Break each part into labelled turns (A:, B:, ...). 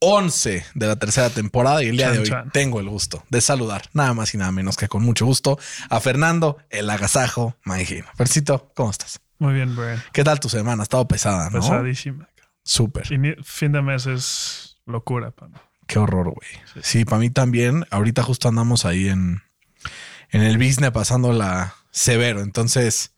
A: 11 de la tercera temporada y el día
B: Chan,
A: de hoy
B: chan.
A: tengo el gusto de saludar nada más y nada menos que con mucho gusto a Fernando, el agasajo Maigino. Fercito, ¿cómo estás?
B: Muy bien, Brian.
A: ¿Qué tal tu semana? Ha estado pesada, ¿no?
B: Pesadísima.
A: Súper.
B: Ini- Fin de mes es locura para mí.
A: Qué horror, güey. Sí, para mí también. Ahorita justo andamos ahí en, en el business pasándola severo. Entonces,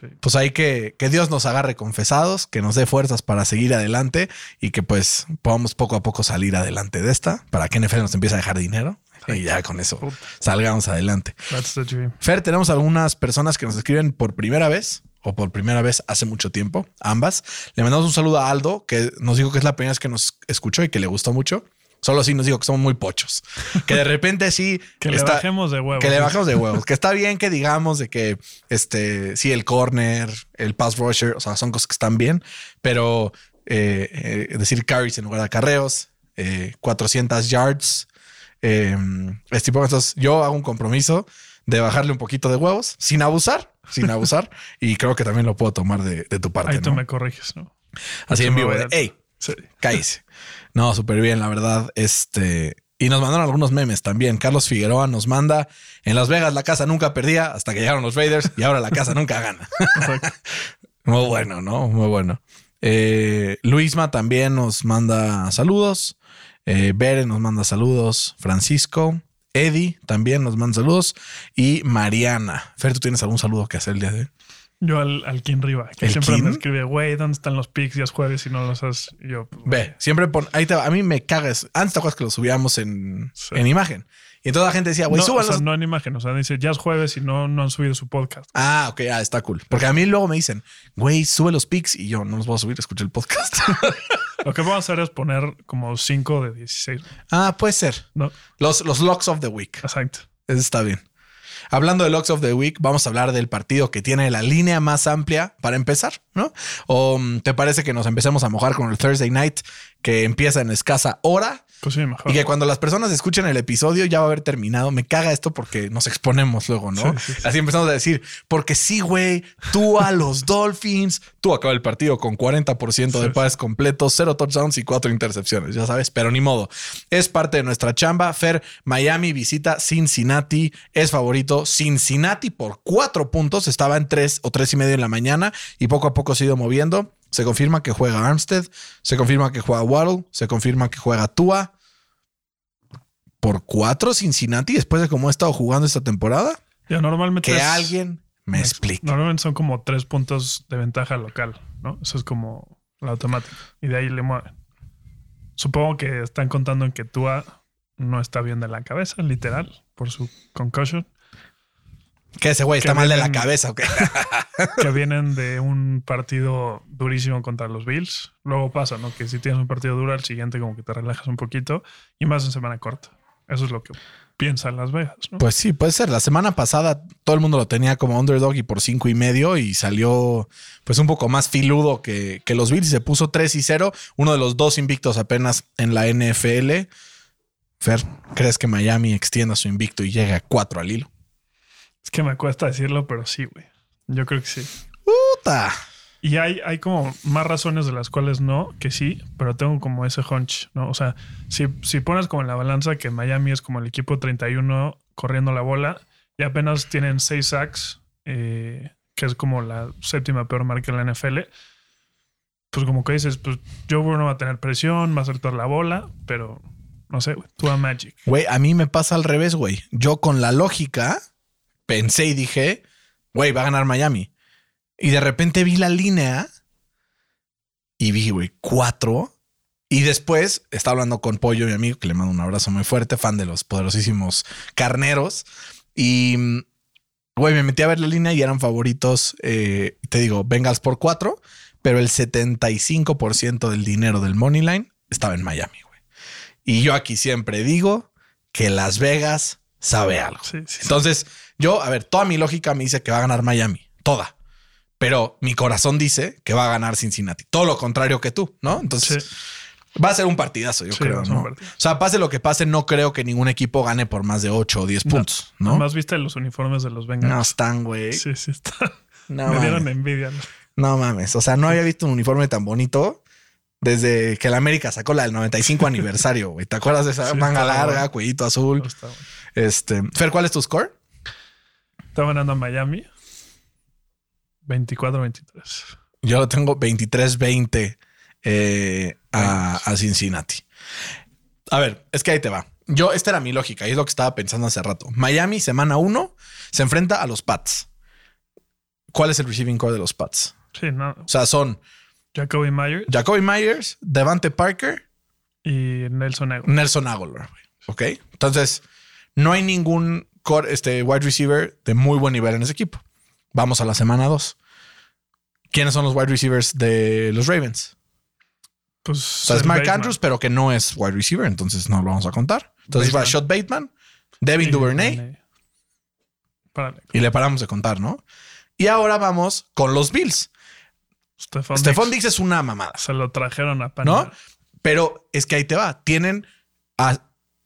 B: Sí.
A: pues hay que que Dios nos agarre confesados, que nos dé fuerzas para seguir adelante y que pues podamos poco a poco salir adelante de esta para que NFL nos empiece a dejar dinero y ya con eso salgamos adelante.
B: That's the dream.
A: Fer, tenemos algunas personas que nos escriben por primera vez o por primera vez hace mucho tiempo, ambas. Le mandamos un saludo a Aldo, que nos dijo que es la primera vez que nos escuchó y que le gustó mucho. Solo así nos dijo que somos muy pochos. Que de repente sí.
B: Que le bajemos de huevos.
A: que le bajamos de huevos. Que está bien que digamos de que este sí, el corner, el pass rusher, o sea, son cosas que están bien, pero eh, eh, decir carries en lugar de acarreos, eh, 400 yards, eh, es tipo, entonces yo hago un compromiso de bajarle un poquito de huevos sin abusar, sin abusar, y creo que también lo puedo tomar de, de tu parte.
B: Ahí tú
A: ¿no?
B: me corriges, ¿no?
A: Así en vivo, de, hey,
B: Sí.
A: cállese. No, súper bien, la verdad. Este. Y nos mandaron algunos memes también. Carlos Figueroa nos manda en Las Vegas la casa nunca perdía hasta que llegaron los Raiders y ahora la casa nunca gana. Muy bueno, ¿no? Muy bueno. Eh, Luisma también nos manda saludos. Eh, Bere nos manda saludos. Francisco. Eddie también nos manda saludos. Y Mariana. Fer, ¿tú tienes algún saludo que hacer el día de hoy?
B: Yo al, al Kim Riva, que
A: ¿El
B: siempre me escribe, güey, ¿dónde están los picks? Ya es jueves y no los has. Yo, pues,
A: Ve, siempre pon. Ahí te va. A mí me cagas. Antes te acuerdas que lo subíamos en,
B: Sí.
A: en imagen. Y entonces la gente decía, güey,
B: no, o sea, no en imagen, o sea, dice, ya es jueves y no, no han subido su podcast.
A: Ah, ok, ah, está cool. Porque a mí luego me dicen, güey, sube los pics y yo no los voy a subir, escuché el podcast.
B: Lo que vamos a hacer es poner como 5 de 16.
A: ah, puede ser.
B: No,
A: Los, los locks of the week.
B: exacto.
A: Eso está bien. Hablando de locks of the week, vamos a hablar del partido que tiene la línea más amplia para empezar, ¿no? ¿O mm, te parece que nos empecemos a mojar con el Thursday night que empieza en escasa hora?
B: Pues sí, mejor.
A: Y que cuando las personas escuchen el episodio ya va a haber terminado. Me caga esto porque nos exponemos luego, ¿no?
B: Sí, sí, sí.
A: Así empezamos a decir, porque sí, güey, tú a los Dolphins, tú acaba el partido con 40% de pases completos, cero touchdowns y cuatro intercepciones, ya sabes, pero ni modo. Es parte de nuestra chamba. Fer, Miami visita Cincinnati, es favorito. Cincinnati por cuatro puntos, estaba en tres o tres y medio en la mañana y poco a poco se ha ido moviendo. Se confirma que juega Armstead, se confirma que juega Waddle, se confirma que juega Tua. Por cuatro Cincinnati después de cómo ha estado jugando esta temporada.
B: Ya normalmente.
A: Que
B: es-
A: alguien me explique.
B: Normalmente son como tres puntos de ventaja local, ¿no? Eso es como la automática. Y de ahí le mueven. Supongo que están contando en que Tua no está bien de la cabeza, literal, por su concussion.
A: Que ese güey está mal de la cabeza, ¿ok?
B: que vienen de un partido durísimo contra los Bills. Luego pasa, ¿no? Que si tienes un partido duro, al siguiente como que te relajas un poquito y más en semana corta. Eso es lo que piensan Las Vegas, ¿no?
A: Pues sí, puede ser. La semana pasada todo el mundo lo tenía como underdog y por cinco y medio y salió pues un poco más filudo que, que los Bills y se puso 3 y 0. Uno de los dos invictos apenas en la NFL. Fer, ¿crees que Miami extienda su invicto y llegue a 4 al hilo?
B: Es que me cuesta decirlo, pero sí, güey. Yo creo que sí.
A: Puta.
B: Y hay, hay como más razones de las cuales no, que sí, pero tengo como ese hunch, ¿no? O sea, si, si pones como en la balanza que Miami es como el equipo 31 corriendo la bola y apenas tienen 6 sacks, eh, que es como la séptima peor marca en la NFL, pues como que dices, pues Joe Burrow va a tener presión, va a soltar la bola, pero no sé, güey, tú a Magic.
A: Güey, a mí me pasa al revés, güey. Yo con la lógica pensé y dije, güey, va a ganar Miami. Y de repente vi la línea y vi, güey, cuatro. Y después estaba hablando con Pollo, mi amigo, que le mando un abrazo muy fuerte, fan de los poderosísimos carneros. Y, güey, me metí a ver la línea y eran favoritos, eh, te digo, Bengals por cuatro, pero el 75% del dinero del Money Line estaba en Miami, güey. Y yo aquí siempre digo que Las Vegas sabe algo.
B: Sí, sí, sí.
A: Entonces, yo, a ver, toda mi lógica me dice que va a ganar Miami, toda. Pero mi corazón dice que va a ganar Cincinnati. Todo lo contrario que tú, ¿no? Entonces,
B: Sí.
A: va a ser un partidazo, yo
B: Sí,
A: creo.
B: a
A: ¿no? O sea, pase lo que pase, no creo que ningún equipo gane por más de 8 o 10 puntos, ¿no?
B: Además, viste los uniformes de los Bengals.
A: No están, güey.
B: Sí, sí, está.
A: No,
B: Me dieron envidia.
A: no mames. O sea, no había visto un uniforme tan bonito desde que la América sacó la del 95 aniversario, güey. ¿Te acuerdas de esa
B: Sí,
A: manga larga,
B: bueno.
A: cuellito azul?
B: No está bueno.
A: Este, Fer, ¿cuál es tu score?
B: Está ganando Miami. 24-23.
A: Yo lo tengo 23-20 eh, a, a Cincinnati. A ver, es que ahí te va. Yo, esta era mi lógica y es lo que estaba pensando hace rato. Miami, semana 1, se enfrenta a los Pats. ¿Cuál es el receiving core de los Pats?
B: Sí, no.
A: O sea, son
B: Jacoby Myers
A: Jacoby Myers, Devante Parker,
B: y Nelson Aguilar.
A: Nelson Aguilar. güey. Ok. Entonces, no hay ningún core, este, wide receiver de muy buen nivel en ese equipo. Vamos a la semana 2. ¿Quiénes son los wide receivers de los Ravens?
B: Pues,
A: O sea, es Mark
B: Bateman.
A: Andrews, pero que no es wide receiver, entonces no lo vamos a contar. Entonces
B: Bateman.
A: Rashad Bateman, Devin Duvernay
B: Párale.
A: y le paramos de contar, ¿no? Y ahora vamos con los Bills.
B: Stephon. Diggs
A: es una mamada,
B: Se lo trajeron a
A: ¿no?
B: Panamá.
A: Pero es que ahí te va. Tienen a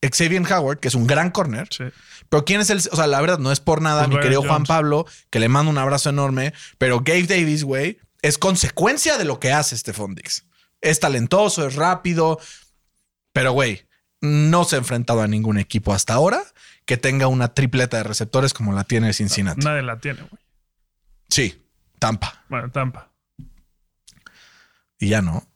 A: Xavier Howard, que es un gran corner.
B: Sí.
A: Pero quién es el, o sea, la verdad no es por nada,
B: Pues
A: mi querido Juan. Pablo, que le mando un abrazo enorme, pero Gabe Davis, güey, es consecuencia de lo que hace Stephon Diggs. Es talentoso, es rápido, pero güey, no se ha enfrentado a ningún equipo hasta ahora que tenga una tripleta de receptores como la tiene Cincinnati.
B: Nadie la tiene, güey.
A: Sí, Tampa.
B: Bueno, Tampa.
A: Y ya no.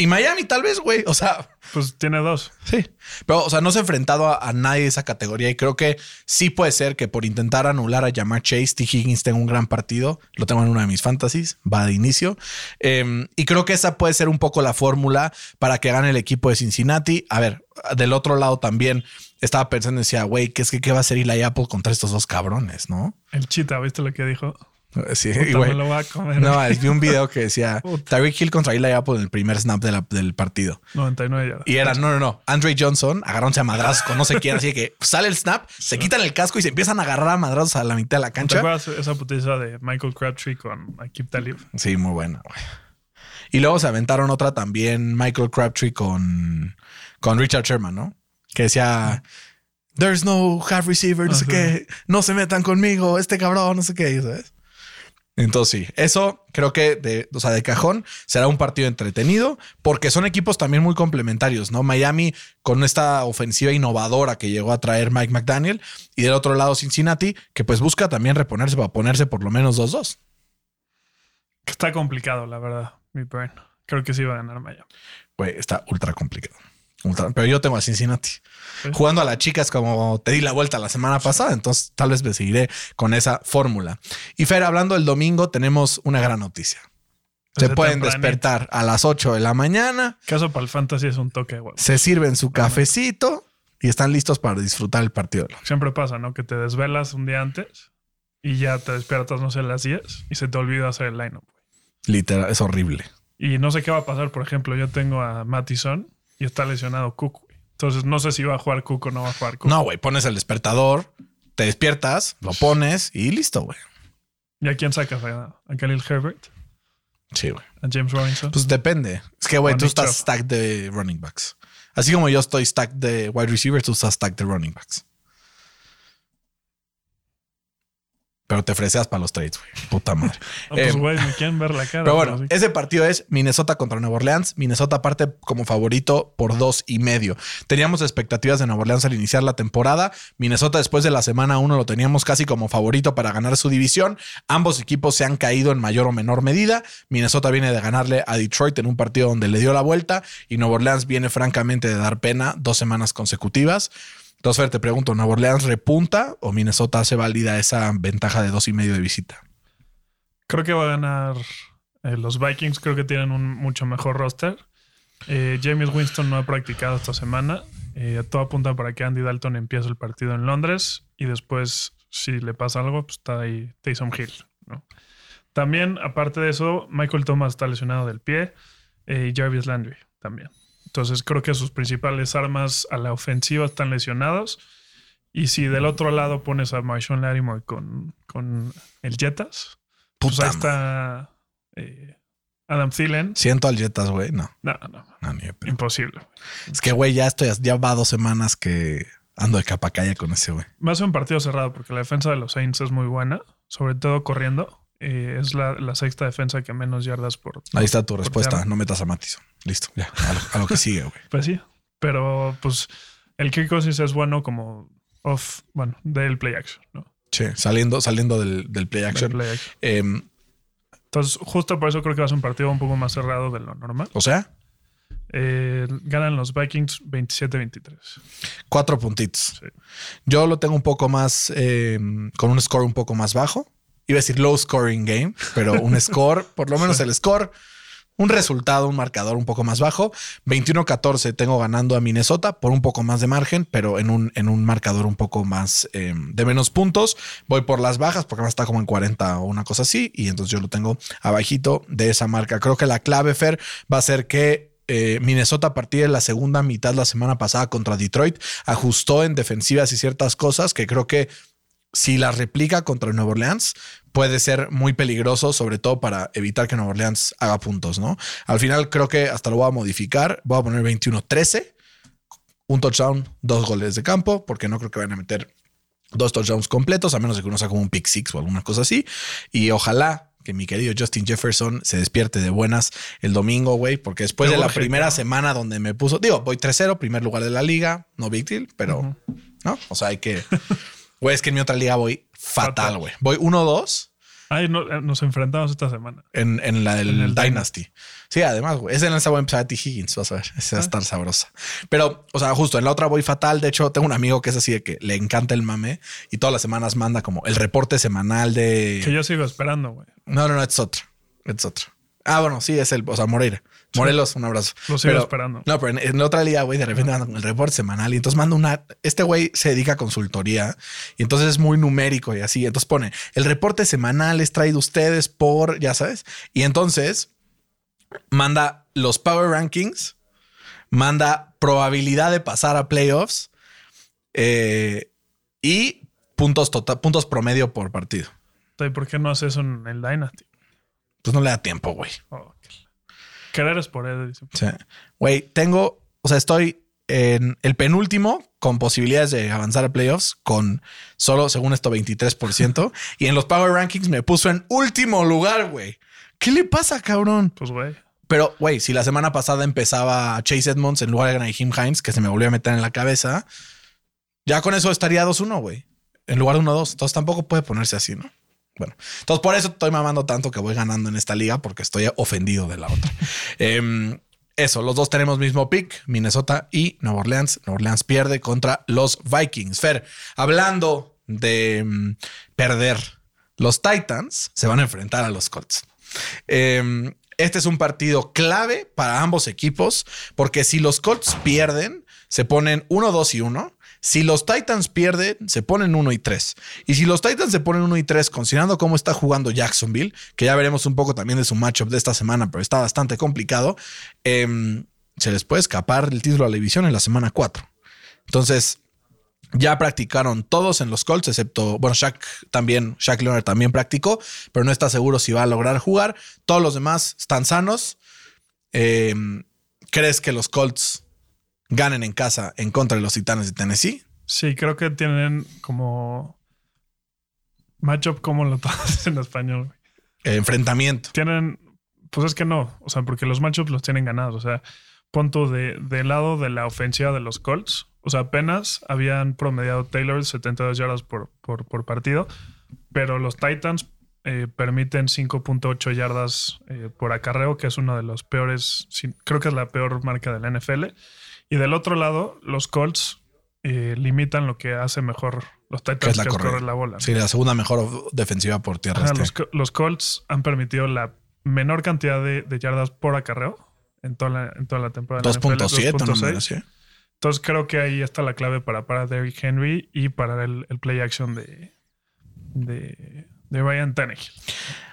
A: Y Miami tal vez, güey. O sea,
B: Pues tiene dos.
A: Sí, pero o sea, no se ha enfrentado a, a nadie de esa categoría y creo que sí puede ser que por intentar anular a Jamar Chase, T. Higgins tenga un gran partido. Lo tengo en una de mis fantasies, va de inicio. Eh, y creo que esa puede ser un poco la fórmula para que gane el equipo de Cincinnati. A ver, del otro lado también estaba pensando, decía, güey, ¿qué es que qué va a hacer Eli Apple contra estos dos cabrones, no?
B: El chita, ¿viste lo que dijo?
A: Sí, güey.
B: lo a comer.
A: No, vi un video que decía. Tyreek Hill contra Eli Apple en el primer snap de la- del partido.
B: 99 yardas.
A: Y era, no, no, no. Andre Johnson agarrándose a madrazos con no sé quién. Así que sale el snap, se quitan el casco y se empiezan a agarrar a madrazos a la mitad de la
B: ¿Te
A: cancha.
B: acuerdas esa putiza de Michael Crabtree con Akib Talib?
A: Sí, muy buena. güey. Y luego se aventaron otra también, Michael Crabtree con, con Richard Sherman, ¿no? Que decía, there's no half receiver, no sé qué, no se metan conmigo, este cabrón, no sé qué, ¿sabes? Entonces sí, eso creo que de, o sea, de cajón será un partido entretenido porque son equipos también muy complementarios, ¿no? Miami con esta ofensiva innovadora que llegó a traer Mike McDaniel y del otro lado Cincinnati que pues busca también reponerse para ponerse por lo menos 2-2.
B: Que está complicado, la verdad, mi. Creo que sí va a ganar Miami.
A: Güey, está ultra complicado. Pero yo tengo a Cincinnati. Jugando a las chicas como te di la vuelta la semana pasada, entonces tal vez me seguiré con esa fórmula. Y Fer, hablando del domingo, tenemos una gran noticia. Se
B: Desde
A: pueden
B: tempranito.
A: despertar a las 8 de la mañana,
B: Caso para el fantasy es un toque
A: se sirven su cafecito y están listos para disfrutar el partido.
B: Siempre pasa, ¿no? Que te desvelas un día antes y ya te despiertas, no sé, a las 10 y se te olvida hacer el lineup.
A: Literal, es horrible.
B: Y no sé qué va a pasar. Por ejemplo, yo tengo a Mattison y está lesionado Cook. güey. Entonces no sé si va a jugar Cook o no va a jugar Cook.
A: No, güey, pones el despertador, te despiertas, lo pones y listo, güey.
B: ¿Y a quién sacas? ¿A, a Khalil Herbert?
A: Sí, güey.
B: ¿A James Robinson?
A: Pues depende. Es que, güey, tú estás stack de running backs. Así como yo estoy stack de wide receivers, tú estás stack de running backs. Pero te freseas para los trades, güey. Puta madre.
B: No, pues,
A: eh,
B: güey, me quieren ver la cara.
A: Pero bueno, ese partido es Minnesota contra Nueva Orleans. Minnesota parte como favorito por dos y medio. Teníamos expectativas de Nueva Orleans al iniciar la temporada. Minnesota después de la semana uno lo teníamos casi como favorito para ganar su división. Ambos equipos se han caído en mayor o menor medida. Minnesota viene de ganarle a Detroit en un partido donde le dio la vuelta y Nueva Orleans viene francamente de dar pena dos semanas consecutivas. Entonces, Fer, te pregunto, ¿Nueva Orleans repunta o Minnesota hace válida esa ventaja de dos y medio de visita?
B: Creo que va a ganar eh, los Vikings. Creo que tienen un mucho mejor roster. Eh, James Winston no ha practicado esta semana. Eh, todo apunta para que Andy Dalton empiece el partido en Londres y después, si le pasa algo, pues está ahí Taysom Hill. También, aparte de eso, Michael Thomas está lesionado del pie eh, y Jarvis Landry también. Entonces creo que sus principales armas a la ofensiva están lesionados. Y si del otro lado pones a Marshawn Lattimore con, con el Jetas, pues
A: Puta
B: ahí está eh, Adam Thielen.
A: Siento al Jetas, güey. No,
B: No, no,
A: no, ni
B: imposible.
A: Es que, güey, ya estoy, ya va dos semanas que ando de capa calle con ese, güey.
B: Va a ser un partido cerrado porque la defensa de los Saints es muy buena, sobre todo corriendo. Eh, es la, la sexta defensa que menos yardas por.
A: Ahí está tu respuesta. No metas a Matizo. Listo, ya. A lo, a lo que sigue, güey.
B: Pues sí, pero pues el Kirk Cousins es bueno como off, bueno, del play action, ¿no?
A: Sí, saliendo, saliendo del, del play
B: Del
A: action.
B: play action.
A: Em,
B: Entonces, justo por eso creo que va a ser un partido un poco más cerrado de lo normal.
A: o sea,
B: Eh, ganan los Vikings 27-23.
A: cuatro puntitos.
B: Sí.
A: Yo lo tengo un poco más, em, con un score un poco más bajo. Iba a decir low scoring game, pero un score, por lo menos el score, un resultado, un marcador un poco más bajo. 21-14 tengo ganando a Minnesota por un poco más de margen, pero en un, en un marcador un poco más em, de menos puntos. Voy por las bajas porque además está como en 40 o una cosa así. Y entonces yo lo tengo abajito de esa marca. Creo que la clave, Fer, va a ser que eh, Minnesota a partir de la segunda mitad la semana pasada contra Detroit ajustó en defensivas y ciertas cosas que creo que si las replica contra Nueva Orleans puede ser muy peligroso, sobre todo para evitar que Nueva Orleans haga puntos, ¿no? Al final creo que hasta lo voy a modificar, voy a poner 21-13, un touchdown, dos goles de campo, porque no creo que vayan a meter dos touchdowns completos, a menos de que uno saque un pick six o alguna cosa así. Y ojalá que mi querido Justin Jefferson se despierte de buenas el domingo, güey, porque después de la primera
B: ¿no?
A: semana donde me puso, digo, voy 3-0, primer lugar de la liga, no big deal, pero, ¿no? O sea, hay que... Güey, es que en mi otra liga voy fatal, güey. Voy 1-2
B: Ay, no, eh, nos enfrentamos esta semana.
A: en, en la del
B: En el
A: Dynasty. Sí, además, güey. Esa en esa voy a empezar a T. Higgins, vas a ver. Esa va a estar sabrosa. Pero, o sea, justo en la otra voy fatal. De hecho, tengo un amigo que es así de que le encanta el mame y todas las semanas manda como el reporte semanal de.
B: Que yo sigo esperando, güey.
A: No, no, no, es otro. Es otro. Ah, bueno, sí, es el, o sea, Moreira. Morelos, un abrazo.
B: Lo sigo
A: Pero-
B: esperando.
A: No, pero en, en la otra liga, güey, de repente manda con el reporte semanal y entonces manda una. Este güey se dedica a consultoría y entonces es muy numérico y así. Entonces pone el reporte semanal es traído ustedes por, ya sabes. Y entonces manda los power rankings, manda probabilidad de pasar a playoffs eh, y puntos total, puntos promedio por partido.
B: Entonces, ¿por qué no haces eso en el Dynasty?
A: Pues no le da tiempo, güey.
B: Oh, Querer es por él. dice.
A: Sea, güey, tengo, o sea, estoy en el penúltimo con posibilidades de avanzar a playoffs con solo, según esto, 23%. y en los Power Rankings me puso en último lugar, güey. ¿Qué le pasa, cabrón?
B: Pues, güey.
A: Pero, güey, si la semana pasada empezaba Chase Edmonds en lugar de Naheem Hines, que se me volvió a meter en la cabeza, ya con eso estaría 2-1, güey. En lugar de 1-2. Entonces tampoco puede ponerse así, ¿no? Bueno, entonces por eso estoy mamando tanto que voy ganando en esta liga porque estoy ofendido de la otra. Em, eso, los dos tenemos mismo pick, Minnesota y Nueva Orleans. Nueva Orleans pierde contra los Vikings. Fer, hablando de mm, perder, los Titans se van a enfrentar a los Colts. Em, este es un partido clave para ambos equipos porque si los Colts pierden, se ponen 1, 2 y 1. Si los Titans pierden, se ponen 1 y 3. Y si los Titans se ponen 1 y 3, considerando cómo está jugando Jacksonville, que ya veremos un poco también de su matchup de esta semana, pero está bastante complicado, em, se les puede escapar el título a la división en la semana 4. Entonces, ya practicaron todos en los Colts, excepto, bueno, Shaq también, Shaq Leonard también practicó, pero no está seguro si va a lograr jugar. Todos los demás están sanos. Eh, ¿Crees que los Colts ganen en casa en contra de los Titanes de Tennessee?
B: Sí, creo que tienen como matchup como lo tomas en español.
A: Eh, enfrentamiento.
B: Tienen, pues es que no, o sea, porque los matchups los tienen ganados. O sea, punto de, del lado de la ofensiva de los Colts. O sea, apenas habían promediado Taylor 72 yardas por, por, por partido, pero los Titans eh, permiten 5.8 yardas eh, por acarreo, que es uno de los peores, creo que es la peor marca de la NFL. Y del otro lado, los Colts eh, limitan lo que hace mejor los Titans,
A: Que es la
B: que correr la bola.
A: Sí, la segunda mejor defensiva por tierra.
B: Ajá,
A: este.
B: los, los Colts han permitido la menor cantidad de, de yardas por acarreo en toda la, en toda la temporada. de la NFL,
A: 2.7, no
B: 2.6.
A: me ¿sí?
B: Entonces creo que ahí está la clave para parar Derrick Henry y para el, el play action de, de, de Ryan Tannehill.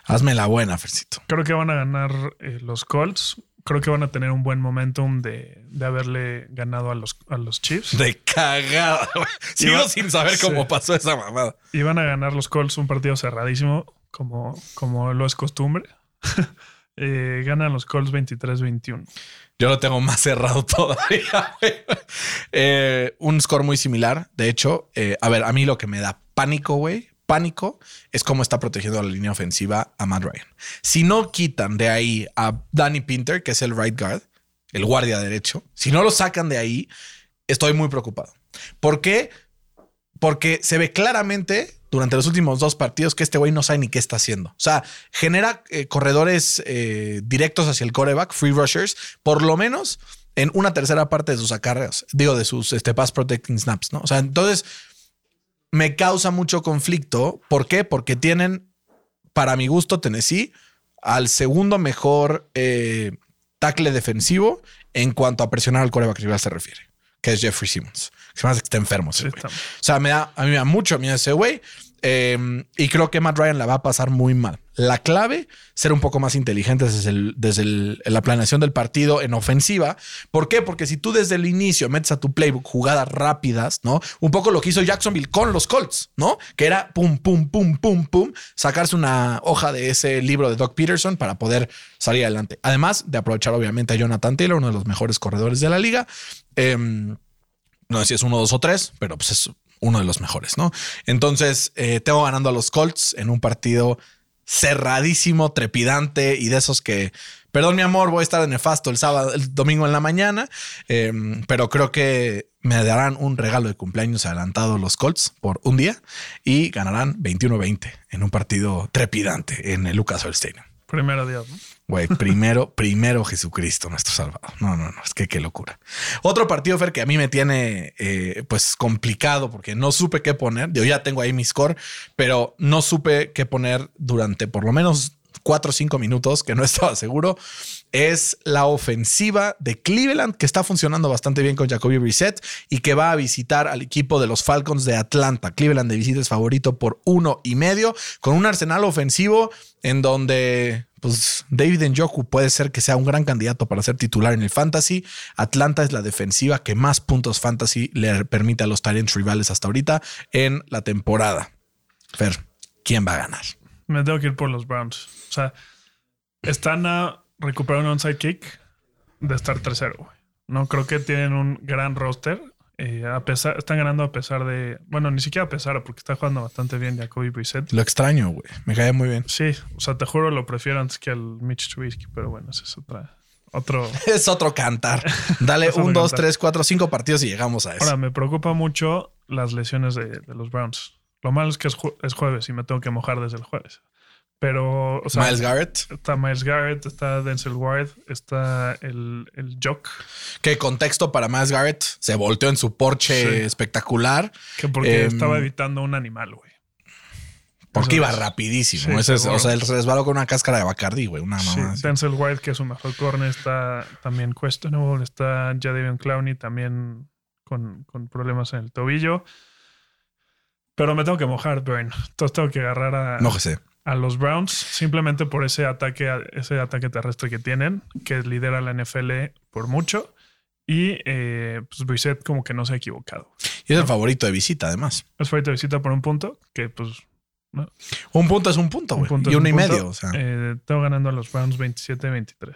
A: Hazme la buena, Fercito.
B: Creo que van a ganar eh, los Colts creo que van a tener un buen momentum de, de haberle ganado a los, a los Chiefs.
A: De cagada. güey. Sigo
B: Iba-
A: sin saber cómo
B: Sí.
A: pasó esa mamada.
B: Y van a ganar los Colts un partido cerradísimo, como, como lo es costumbre. Eh, ganan los Colts 23-21.
A: Yo lo tengo más cerrado todavía. Eh, un score muy similar. De hecho, eh, a ver, a mí lo que me da pánico, güey, pánico, es cómo está protegiendo la línea ofensiva a Matt Ryan. Si no quitan de ahí a Danny Pinter, que es el right guard, el guardia derecho, si no lo sacan de ahí, estoy muy preocupado. ¿Por qué? Porque se ve claramente durante los últimos dos partidos que este güey no sabe ni qué está haciendo. O sea, genera eh, corredores eh, directos hacia el coreback, free rushers, por lo menos en una tercera parte de sus acarreos, digo, de sus este, pass protecting snaps, ¿no? O sea, entonces me causa mucho conflicto. ¿Por qué? Porque tienen, para mi gusto, Tennessee, al segundo mejor eh, tackle defensivo en cuanto a presionar al coreback rival se refiere, que es Jeffrey Simmons. Se me hace que está enfermo. ese
B: Sí,
A: O sea, me da, a mí me da mucho miedo ese güey. Eh, y creo que Matt Ryan la va a pasar muy mal. La clave, ser un poco más inteligentes desde, desde la planeación del partido en ofensiva. ¿Por qué? Porque si tú desde el inicio metes a tu playbook jugadas rápidas, ¿no? Un poco lo que hizo Jacksonville con los Colts, ¿no? Que era pum, pum, pum, pum, pum, sacarse una hoja de ese libro de Doc Peterson para poder salir adelante. Además de aprovechar obviamente a Jonathan Taylor, uno de los mejores corredores de la liga. Em, no sé si es uno, dos o tres, pero pues es uno de los mejores, ¿no? Entonces, eh, tengo ganando a los Colts en un partido cerradísimo, trepidante y de esos que, perdón mi amor, voy a estar de nefasto el sábado, el domingo en la mañana, eh, pero creo que me darán un regalo de cumpleaños adelantado los Colts por un día y ganarán 21-20 en un partido trepidante en el Lucas Oil Stadium.
B: Primero Dios, ¿no?
A: Güey, primero, primero Jesucristo, nuestro Salvador. No, no, no, es que qué locura. Otro partido, Fer, que a mí me tiene eh, pues complicado porque no supe qué poner. Yo ya tengo ahí mi score, pero no supe qué poner durante por lo menos cuatro o cinco minutos que no estaba seguro. Es la ofensiva de Cleveland que está funcionando bastante bien con Jacoby Brissett y que va a visitar al equipo de los Falcons de Atlanta. Cleveland de visita es favorito por uno y medio con un arsenal ofensivo en donde pues David Njoku puede ser que sea un gran candidato para ser titular en el fantasy. Atlanta es la defensiva que más puntos fantasy le permite a los Tyrants rivales hasta ahorita en la temporada. Fer, ¿quién va a ganar?
B: Me tengo que ir por los Browns. O sea, están a recuperar un onside kick de estar 3-0. güey. No creo que tienen un gran roster. Eh, a pesar, están ganando a pesar de. Bueno, ni siquiera a pesar, porque está jugando bastante bien Jacoby Brissett.
A: Lo extraño, güey. Me cae muy bien.
B: Sí, o sea, te juro lo prefiero antes que al Mitch Trubisky, pero bueno, ese es otra, otro.
A: Es otro cantar. Dale un, dos,
B: cantar.
A: tres, cuatro, cinco partidos y llegamos a eso.
B: Ahora, me preocupa mucho las lesiones de, de los Browns. Lo malo es que es, ju- es jueves y me tengo que mojar desde el jueves. Pero, o sea,
A: Miles Garrett,
B: está Miles Garrett, está Denzel Ward, está el, el Jock,
A: que contexto para Miles Garrett se volteó en su Porsche
B: Sí.
A: espectacular
B: que porque
A: Em,
B: estaba evitando un animal, güey.
A: porque
B: Eso
A: iba
B: es.
A: rapidísimo.
B: Sí,
A: Ese es- o sea, él se resbaló con una cáscara de Bacardi, güey. Una
B: Sí,
A: mamá. así.
B: Denzel Ward, que es su mejor corner, está también questionable. Está Jadavion Clowney también con, con problemas en el tobillo. Pero me tengo que mojar, Burn. Entonces tengo que agarrar a,
A: No sé.
B: A los Browns simplemente por ese ataque, ese ataque terrestre que tienen, que lidera la NFL por mucho. Y eh, pues Brissett como que no se ha equivocado.
A: Y es el favorito de visita, además.
B: Es favorito de visita por un punto, que pues
A: Un punto es un punto,
B: un
A: güey. Y uno
B: un
A: y
B: punto.
A: medio. O sea,
B: Eh, tengo ganando a los Browns 27-23.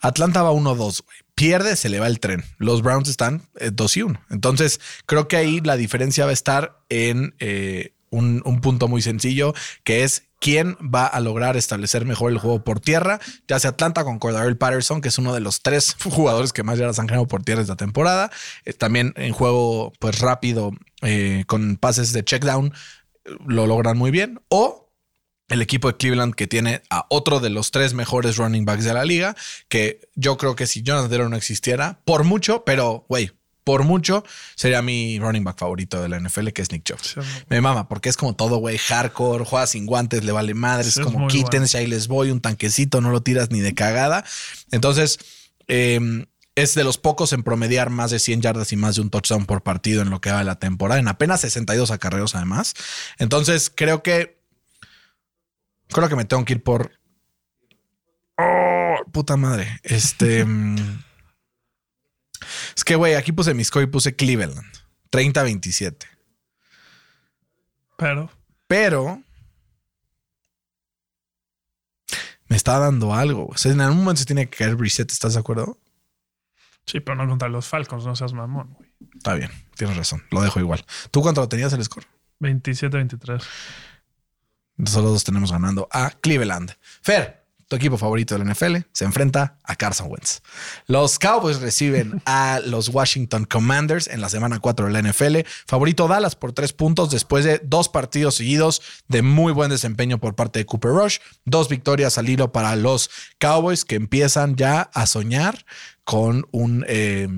A: Atlanta va 1-2, güey. Pierde, se le va el tren. Los Browns están eh, 2 y 1. Entonces, creo que ahí la diferencia va a estar en eh, un, un punto muy sencillo, que es quién va a lograr establecer mejor el juego por tierra. Ya sea Atlanta con Cordarrelle Patterson, que es uno de los tres jugadores que más yardas han generado por tierra esta temporada. Eh, también en juego, pues rápido, eh, con pases de check down, lo logran muy bien. O el equipo de Cleveland que tiene a otro de los tres mejores running backs de la liga, que yo creo que si Jonathan Taylor no existiera, por mucho, pero güey, por mucho, sería mi running back favorito de la NFL, que es Nick Chubb.
B: Sí,
A: Me mama, porque es como todo, güey, hardcore, juega sin guantes, le vale madre,
B: Sí,
A: como quítense, ahí les voy, un tanquecito, no lo tiras ni de cagada. Entonces, eh, es de los pocos en promediar más de 100 yardas y más de un touchdown por partido en lo que va de la temporada, en apenas 62 acarreos además. Entonces, creo que creo que me tengo que ir por Oh, puta madre. Este. es que, güey, aquí puse mi score y puse Cleveland. 30-27.
B: Pero
A: Pero. Me está dando algo. O sea, en algún momento se tiene que caer Reset, ¿estás de acuerdo?
B: sí, pero no contra los Falcons, no seas mamón, güey.
A: Está bien, tienes razón. Lo dejo igual. ¿Tú cuánto lo tenías el score?
B: 27-23.
A: Nosotros dos tenemos ganando a Cleveland. Fer, tu equipo favorito del NFL se enfrenta a Carson Wentz. Los Cowboys reciben a los Washington Commanders en la semana 4 de la NFL. Favorito Dallas por tres puntos después de dos partidos seguidos de muy buen desempeño por parte de Cooper Rush. Dos victorias al hilo para los Cowboys que empiezan ya a soñar con un... eh,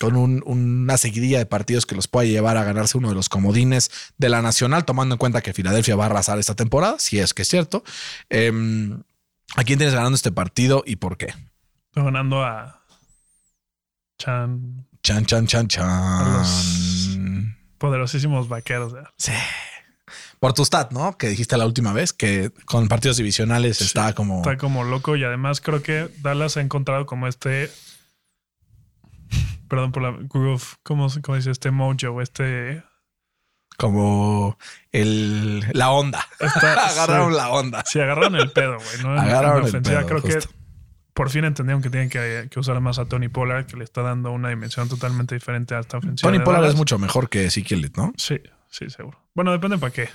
A: con un- una seguidilla de partidos que los pueda llevar a ganarse uno de los comodines de la Nacional, tomando en cuenta que Filadelfia va a arrasar esta temporada, si es que es cierto. Em, ¿A quién tienes ganando este partido y por qué?
B: Estoy ganando a Chan,
A: Chan, chan, chan,
B: los-
A: chan.
B: poderosísimos vaqueros. de-
A: Sí. Por tu stat, ¿no? Que dijiste la última vez que con partidos divisionales está como.
B: Está como loco y además creo que Dallas ha encontrado como este. Perdón por la groove. ¿Cómo, cómo dice? Este mojo, este.
A: Como el, la onda. Agarraron
B: sí.
A: la onda.
B: Sí, agarraron el pedo, güey. ¿no?
A: Agarraron el pedo,
B: creo
A: justo.
B: que por fin entendieron que tienen que, que usar más a Tony Pollard, que le está dando una dimensión totalmente diferente a esta ofensiva.
A: Tony Pollard es mucho mejor que Ezekiel, ¿no?
B: Sí, sí, seguro. Bueno, depende para qué.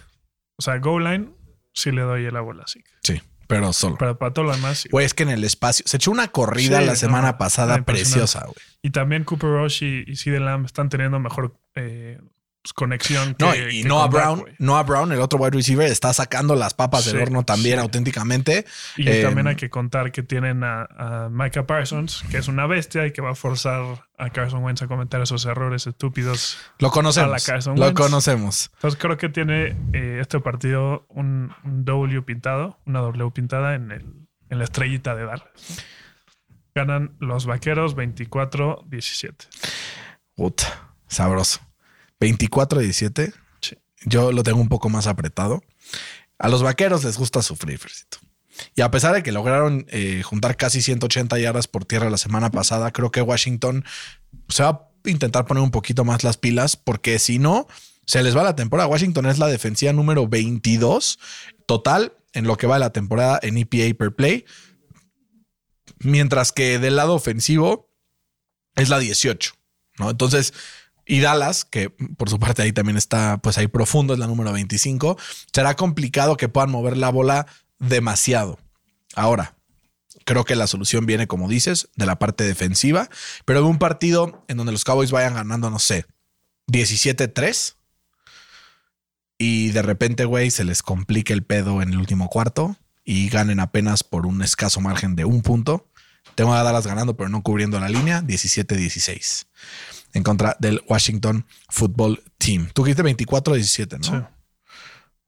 B: O sea, goal line sí le doy la bola, sí.
A: Sí, pero solo.
B: Pero para todo lo demás, sí.
A: Güey, es que en el espacio se echó una corrida
B: Sí,
A: la semana
B: no,
A: pasada preciosa, güey.
B: Y también Cooper Rush y, y Lamb están teniendo mejor eh, pues, conexión.
A: No,
B: que-
A: y
B: que
A: Noah Brown,
B: güey.
A: Noah Brown, el otro wide receiver, está sacando las papas del horno también
B: sí.
A: auténticamente.
B: Y
A: Eh,
B: también hay que contar que tienen a, a Micah Parsons, que es una bestia y que va a forzar a Carson Wentz a cometer esos errores estúpidos.
A: Lo conocemos.
B: A la Carson
A: Lo
B: Wentz.
A: conocemos.
B: Entonces creo que tiene eh, este partido un, un W pintado, una W pintada en, el, en la estrellita de. ¿no? Ganan los vaqueros 24-17.
A: Puta, sabroso. 24-17.
B: Sí.
A: Yo lo tengo un poco más apretado. A los vaqueros les gusta sufrir, Fercito. Y a pesar de que lograron eh, juntar casi 180 yardas por tierra la semana pasada, creo que Washington se va a intentar poner un poquito más las pilas, porque si no, se les va la temporada. Washington es la defensiva número 22 total en lo que va de la temporada en EPA per play, mientras que del lado ofensivo es la 18, ¿no? Entonces, y Dallas, que por su parte ahí también está, pues ahí profundo, es la número 25, será complicado que puedan mover la bola demasiado. Ahora, creo que la solución viene, como dices, de la parte defensiva, pero de un partido en donde los Cowboys vayan ganando, no sé, 17-3 y de repente, güey, se les complique el pedo en el último cuarto y ganen apenas por un escaso margen de un punto. Tengo a Dallas ganando, pero no cubriendo la línea, 17-16 en contra del Washington Football Team. Tú dijiste 24-17, ¿no?
B: Sí.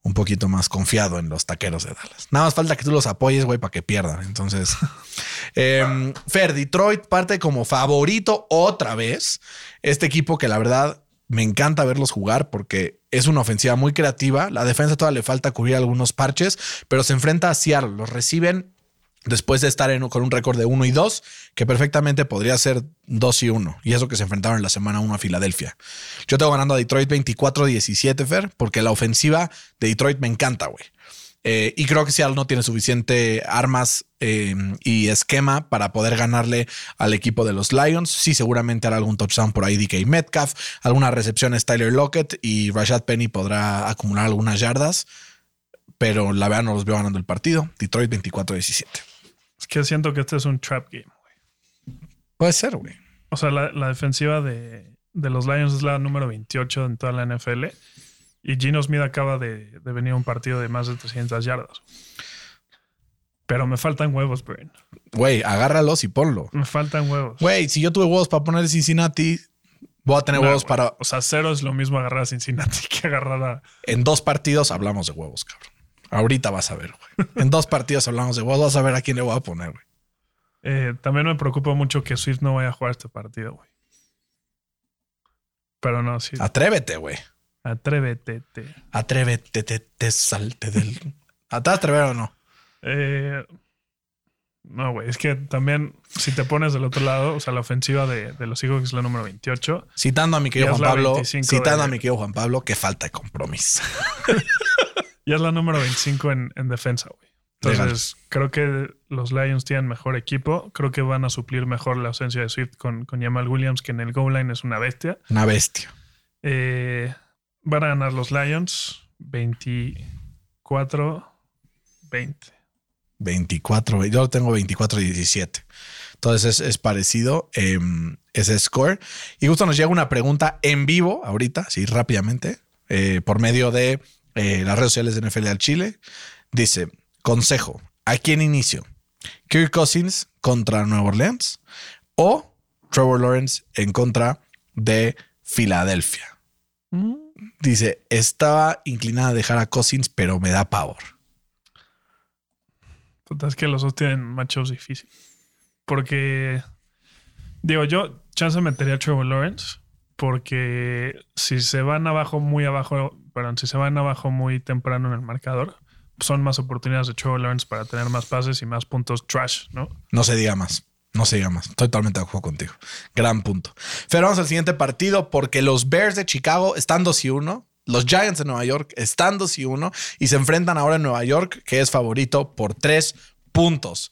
A: Un poquito más confiado en los taqueros de Dallas. Nada más falta que tú los apoyes, güey, para que pierdan. Entonces, em, Fer, Detroit parte como favorito otra vez. Este equipo que la verdad me encanta verlos jugar porque es una ofensiva muy creativa. La defensa todavía le falta cubrir algunos parches, pero se enfrenta a Seattle. Los reciben después de estar con un récord de 1 y 2, que perfectamente podría ser 2 y 1. Y eso que se enfrentaron en la semana 1 a Filadelfia. Yo tengo ganando a Detroit 24-17, Fer, porque la ofensiva de Detroit me encanta, güey. Eh, y creo que Seattle no tiene suficiente armas eh, y esquema para poder ganarle al equipo de los Lions. Sí, seguramente hará algún touchdown por ahí DK Metcalf, algunas recepciones Tyler Lockett y Rashad Penny podrá acumular algunas yardas, pero la verdad no los veo ganando el partido. Detroit 24-17.
B: Es que siento que este es un trap game.
A: Puede ser, güey.
B: O sea, la, la defensiva de, de los Lions es la número 28 en toda la NFL. Y Gino Smith acaba de, de venir a un partido de más de 300 yardas. Pero me faltan huevos, Brain.
A: Güey, agárralos y ponlo.
B: Me faltan huevos.
A: Güey, si yo tuve huevos para poner Cincinnati, voy a tener
B: No,
A: huevos
B: güey.
A: para.
B: O sea, cero es lo mismo agarrar a Cincinnati que agarrar a.
A: En dos partidos hablamos de huevos, cabrón. Ahorita vas a ver, güey. En dos partidos hablamos de huevos, vas a ver a quién le voy a poner, güey.
B: Eh, también me preocupa mucho que Swift no vaya a jugar este partido, güey. Pero no, sí.
A: Atrévete, güey.
B: Atrévete. te.
A: Atrévete, te, te salte del. ¿A ¿Te atrever o no?
B: Eh, No, güey, es que también si te pones del otro lado, o sea, la ofensiva de, de los Seahawks es la número 28.
A: Citando a mi querido Juan Pablo,
B: 25
A: citando
B: de-
A: a mi querido Juan Pablo, que falta de compromiso.
B: Ya es la número 25 en, en defensa, güey. Entonces, creo que los Lions tienen mejor equipo. Creo que van a suplir mejor la ausencia de Swift con, con Jamal Williams, que en el goal line es una bestia.
A: Una bestia.
B: Eh, van a ganar los Lions 24-20.
A: 24, yo tengo 24 y 17. Entonces es, es parecido eh, ese score. Y justo nos llega una pregunta en vivo ahorita, sí, rápidamente, eh, por medio de eh, las redes sociales de NFL al Chile. Dice, consejo, ¿a quién inicio? Kirk Cousins contra Nueva Orleans o Trevor Lawrence en contra de Filadelfia. Dice, estaba inclinada a dejar a Cousins, pero me da pavor.
B: Es que los dos tienen matchups difíciles. Porque, digo, yo chance metería a Trevor Lawrence. Porque si se van abajo, muy abajo, perdón, si se van abajo muy temprano en el marcador, son más oportunidades de Trevor Lawrence para tener más pases y más puntos trash, ¿no?
A: No se diga más. No se diga más. Estoy totalmente de acuerdo contigo. Gran punto. Pero vamos al siguiente partido porque los Bears de Chicago están 2 y 1. Los Giants de Nueva York están 2 y 1 y se enfrentan ahora en Nueva York, que es favorito por 3 puntos.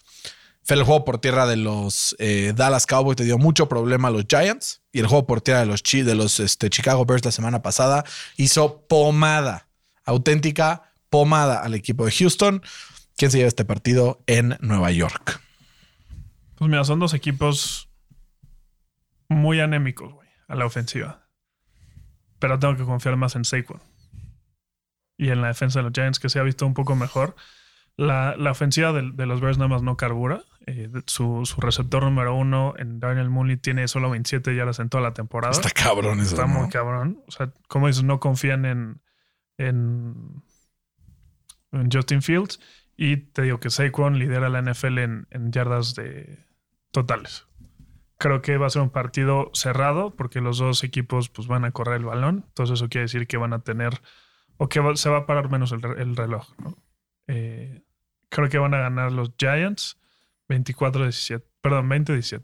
A: Fue el juego por tierra de los eh, Dallas Cowboys te dio mucho problema a los Giants y el juego por tierra de los, de los este, Chicago Bears la semana pasada hizo pomada, auténtica pomada al equipo de Houston. ¿Quién se lleva este partido en Nueva York?
B: Pues mira, son dos equipos muy anémicos, güey, a la ofensiva. Pero tengo que confiar más en Saquon. Y en la defensa de los Giants, que se ha visto un poco mejor. La, la ofensiva de, de los Bears nada más no carbura. Eh, su, su receptor número uno en Daniel Mooney tiene solo 27 yardas en toda la temporada.
A: Está cabrón eso.
B: Está
A: ¿no?
B: muy cabrón. O sea, como dices, no confían en, en, en Justin Fields. Y te digo que Saquon lidera la NFL en, en yardas de totales. Creo que va a ser un partido cerrado porque los dos equipos pues, van a correr el balón. Entonces eso quiere decir que van a tener o que va- se va a parar menos el, el reloj. ¿no? Eh, creo que van a ganar los Giants 24-17. Perdón, 20-17.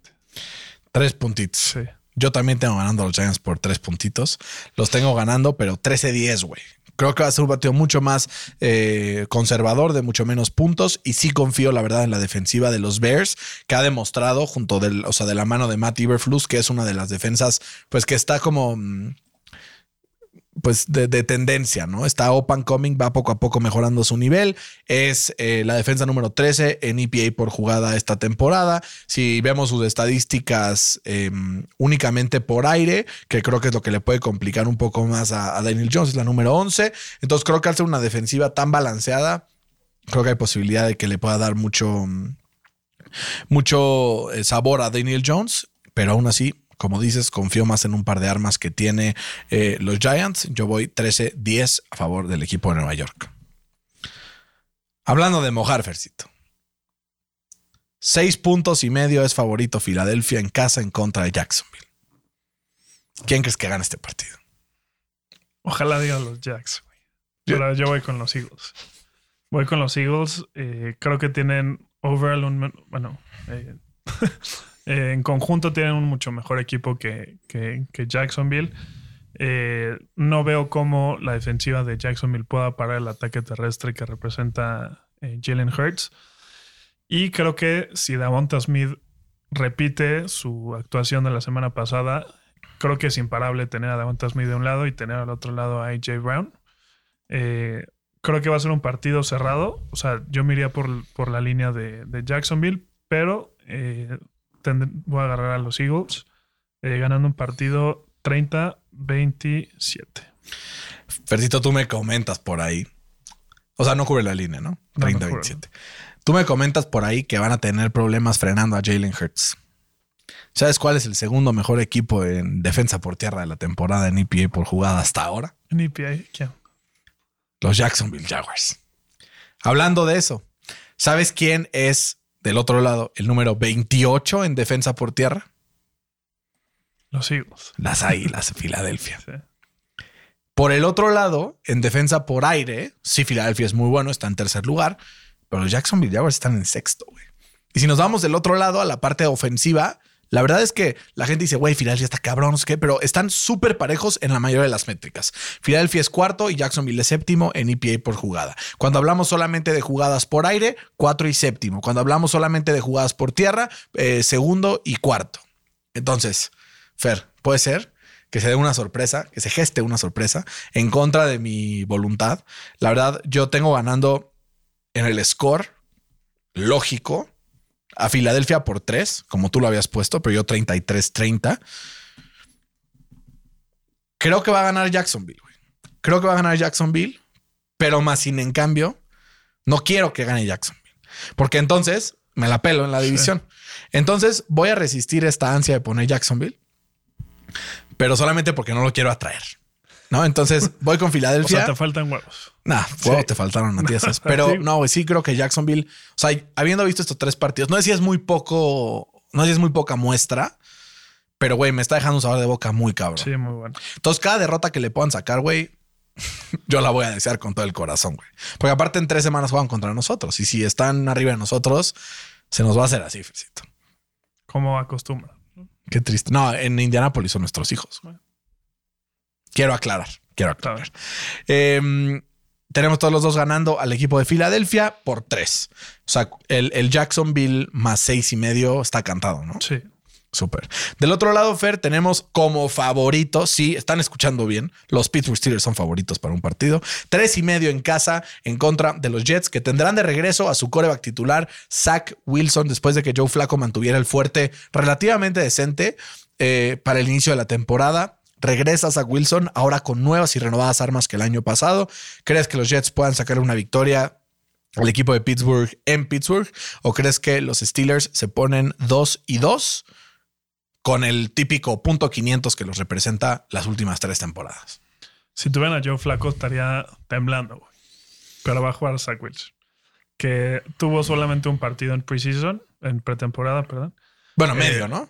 A: Tres puntitos.
B: Sí.
A: Yo también tengo ganando a los Giants por tres puntitos. Los tengo ganando, pero 13-10, güey. Creo que va a ser un partido mucho más eh, conservador, de mucho menos puntos. Y sí confío, la verdad, en la defensiva de los Bears, que ha demostrado, junto del, o sea, de la mano de Matt Iberflus, que es una de las defensas, pues que está como. mm, Pues de, de tendencia, ¿no? Está open coming, va poco a poco mejorando su nivel. Es eh, la defensa número 13 en EPA por jugada esta temporada. Si vemos sus estadísticas eh, únicamente por aire, que creo que es lo que le puede complicar un poco más a, Daniel Jones, es la número 11. Entonces creo que al ser una defensiva tan balanceada, creo que hay posibilidad de que le pueda dar mucho, mucho eh, sabor a Daniel Jones, pero aún así. Como dices, confío más en un par de armas que tiene eh, los Giants. Yo voy 13-10 a favor del equipo de Nueva York. Hablando de mojar, Fercito. Seis puntos y medio es favorito Filadelfia en casa en contra de Jacksonville. ¿Quién crees que gana este partido?
B: Ojalá diga los Jacks, Pero yo voy con los Eagles. Voy con los Eagles. eh, creo que tienen overall un. Bueno, eh, eh, en conjunto tienen un mucho mejor equipo que, que- Jacksonville. Eh, no veo cómo la defensiva de Jacksonville pueda parar el ataque terrestre que representa eh, Jalen Hurts. Y creo que si Davonta Smith repite su actuación de la semana pasada, creo que es imparable tener a Davonta Smith de un lado y tener al otro lado a AJ Brown. Eh, creo que va a ser un partido cerrado. O sea, yo me iría por, por la línea de, de Jacksonville, pero voy a agarrar a los Eagles eh, ganando un partido 30-27.
A: Fercito, tú me comentas por ahí. O sea, no cubre la línea, no 30-27. Tú me comentas por ahí que van a tener problemas frenando a Jalen Hurts. ¿Sabes cuál es el segundo mejor equipo en defensa por tierra de la temporada en EPA por jugada hasta ahora?
B: En EPA, ¿quién?
A: Los Jacksonville Jaguars. Hablando de eso, ¿sabes quién es del otro lado el número 28 en defensa por tierra?
B: Los Eagles.
A: Las Águilas de Filadelfia.
B: Sí.
A: Por el otro lado, en defensa por aire, sí, Filadelfia es muy bueno, está en tercer lugar, pero los Jacksonville Jaguars están en sexto, güey. Y si nos vamos del otro lado a la parte ofensiva, la verdad es que la gente dice, güey, Filadelfia está cabrón, no sé qué, pero están súper parejos en la mayoría de las métricas. Filadelfia es cuarto y Jacksonville es séptimo en EPA por jugada. Cuando hablamos solamente de jugadas por aire, cuatro y séptimo. Cuando hablamos solamente de jugadas por tierra, eh, segundo y cuarto. Entonces, Fer, puede ser que se dé una sorpresa, que se geste una sorpresa en contra de mi voluntad. La verdad, yo tengo ganando en el score lógico a Filadelfia por 3, como tú lo habías puesto, pero yo 33-30. Creo que va a ganar Jacksonville. Güey. Creo que va a ganar Jacksonville, pero más sin en cambio, no quiero que gane Jacksonville, porque entonces me la pelo en la división. Entonces voy a resistir esta ansia de poner Jacksonville, pero solamente porque no lo quiero atraer. ¿No? Entonces voy con Filadelfia.
B: O sea, te faltan huevos.
A: Nah, huevos
B: Sí.
A: te faltaron, Matías. Pero
B: Sí.
A: no, güey, sí creo que Jacksonville, o sea, habiendo visto estos tres partidos, no sé si es muy poco, no sé si es muy poca muestra, pero güey, me está dejando un sabor de boca muy cabrón.
B: Sí, muy bueno.
A: Entonces, cada derrota que le puedan sacar, güey, yo la voy a desear con todo el corazón, güey. Porque aparte en tres semanas juegan contra nosotros. Y si están arriba de nosotros, se nos va a hacer así, Fercito.
B: Como acostumbra.
A: Qué triste. No, en Indianápolis son nuestros hijos. Quiero aclarar, quiero aclarar. Eh, tenemos todos los dos ganando al equipo de Filadelfia por tres. O sea, el, el Jacksonville más seis y medio está cantado, ¿no?
B: Sí.
A: Súper. Del otro lado, Fer, tenemos como favoritos, sí, están escuchando bien, los Pittsburgh Steelers son favoritos para un partido. Tres y medio en casa en contra de los Jets, que tendrán de regreso a su coreback titular, Zach Wilson, después de que Joe Flaco mantuviera el fuerte relativamente decente eh, para el inicio de la temporada. Regresa Zach Wilson ahora con nuevas y renovadas armas que el año pasado. ¿Crees que los Jets puedan sacar una victoria al equipo de Pittsburgh en Pittsburgh? ¿O crees que los Steelers se ponen 2 y 2 con el típico punto 500 que los representa las últimas tres temporadas?
B: Si tuvieran a Joe Flaco estaría temblando, güey. Pero va a jugar Zach Wilson. Que tuvo solamente un partido en preseason, en pretemporada, perdón.
A: Bueno,
B: Eh,
A: medio, ¿no?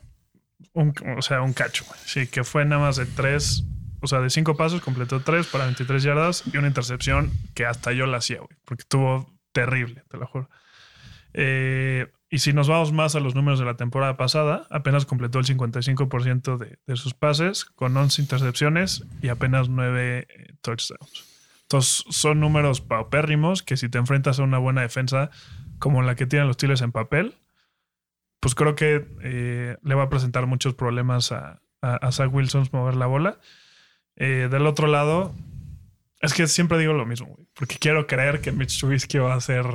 B: Un, o sea, un cacho, güey. Sí, que fue nada más de tres, o sea, de cinco pasos, completó tres para 23 yardas y una intercepción que hasta yo la hacía, güey. Porque estuvo terrible, te lo juro. Eh, y si nos vamos más a los números de la temporada pasada, apenas completó el 55% de, de sus pases, con 11 intercepciones y apenas 9 eh, touchdowns. Entonces, son números paupérrimos que si te enfrentas a una buena defensa como la que tienen los Steelers en papel, pues creo que eh, le va a presentar muchos problemas a, a, a Zach Wilson mover la bola. Eh, del otro lado, es que siempre digo lo mismo, güey, porque quiero creer que Mitch Trubisky va a ser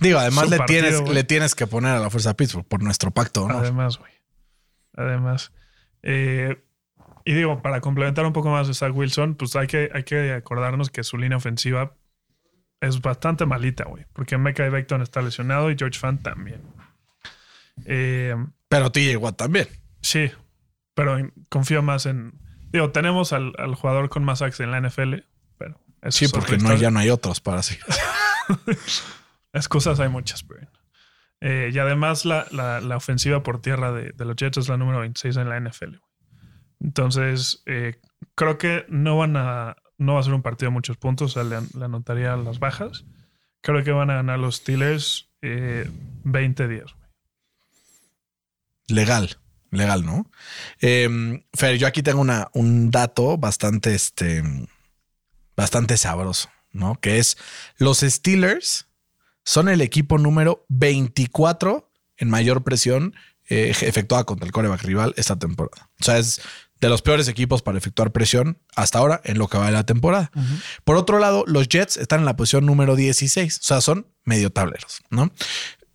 A: Digo, además le,
B: partido,
A: tienes,
B: güey.
A: le tienes que poner a la fuerza a Pittsburgh por nuestro pacto, ¿no?
B: Además, güey. Además. Eh, y digo, para complementar un poco más de Zach Wilson, pues hay que, hay que acordarnos que su línea ofensiva es bastante malita, güey. Porque Mecca Beckton está lesionado y George Fan también. Eh,
A: Pero TJ Watt también.
B: sí, pero confío más en. Digo, tenemos al, al jugador con más sacks en la NFL, pero. eso
A: Sí,
B: es
A: porque no, ya no hay otros para seguir.
B: Excusas hay muchas, pero. Eh, y además la, la- la ofensiva por tierra de, de los Jets es la número 26 en la NFL. Entonces, eh, creo que no van a. No va a ser un partido de muchos puntos, o sea, le, le anotaría las bajas. Creo que van a ganar los Steelers eh, 20 días. güey.
A: Legal, legal, ¿no? Eh, Fer, yo aquí tengo una, un dato bastante, este, bastante sabroso, ¿no? Que es los Steelers son el equipo número 24 en mayor presión eh, efectuada contra el coreback rival esta temporada. O sea, es de los peores equipos para efectuar presión hasta ahora en lo que va de la temporada. Por otro lado, los Jets están en la posición número 16, o sea, son medio tableros, ¿no?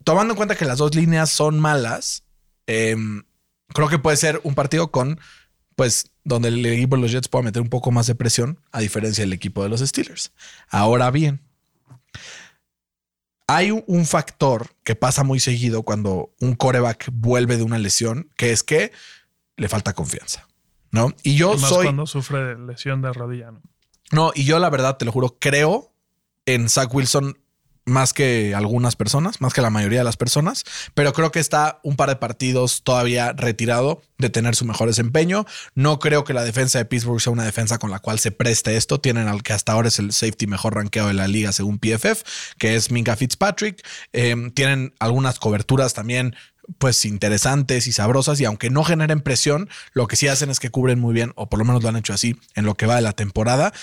A: Tomando en cuenta que las dos líneas son malas, eh, creo que puede ser un partido con, pues, donde el equipo de los Jets pueda meter un poco más de presión, a diferencia del equipo de los Steelers. Ahora bien, hay un- factor que pasa muy seguido cuando un coreback vuelve de una lesión, que es que le falta confianza, ¿no? Y yo
B: Y más
A: soy...
B: cuando sufre lesión de rodilla. ¿no?
A: No, y yo la verdad, te lo juro, creo en Zach Wilson más que algunas personas, más que la mayoría de las personas, pero creo que está un par de partidos todavía retirado de tener su mejor desempeño. No creo que la defensa de Pittsburgh sea una defensa con la cual se preste esto. Tienen al que hasta ahora es el safety mejor rankeado de la liga según PFF, que es Minka Fitzpatrick. Em, tienen algunas coberturas también pues interesantes y sabrosas y aunque no generen presión, lo que sí hacen es que cubren muy bien, o por lo menos lo han hecho así en lo que va de la temporada.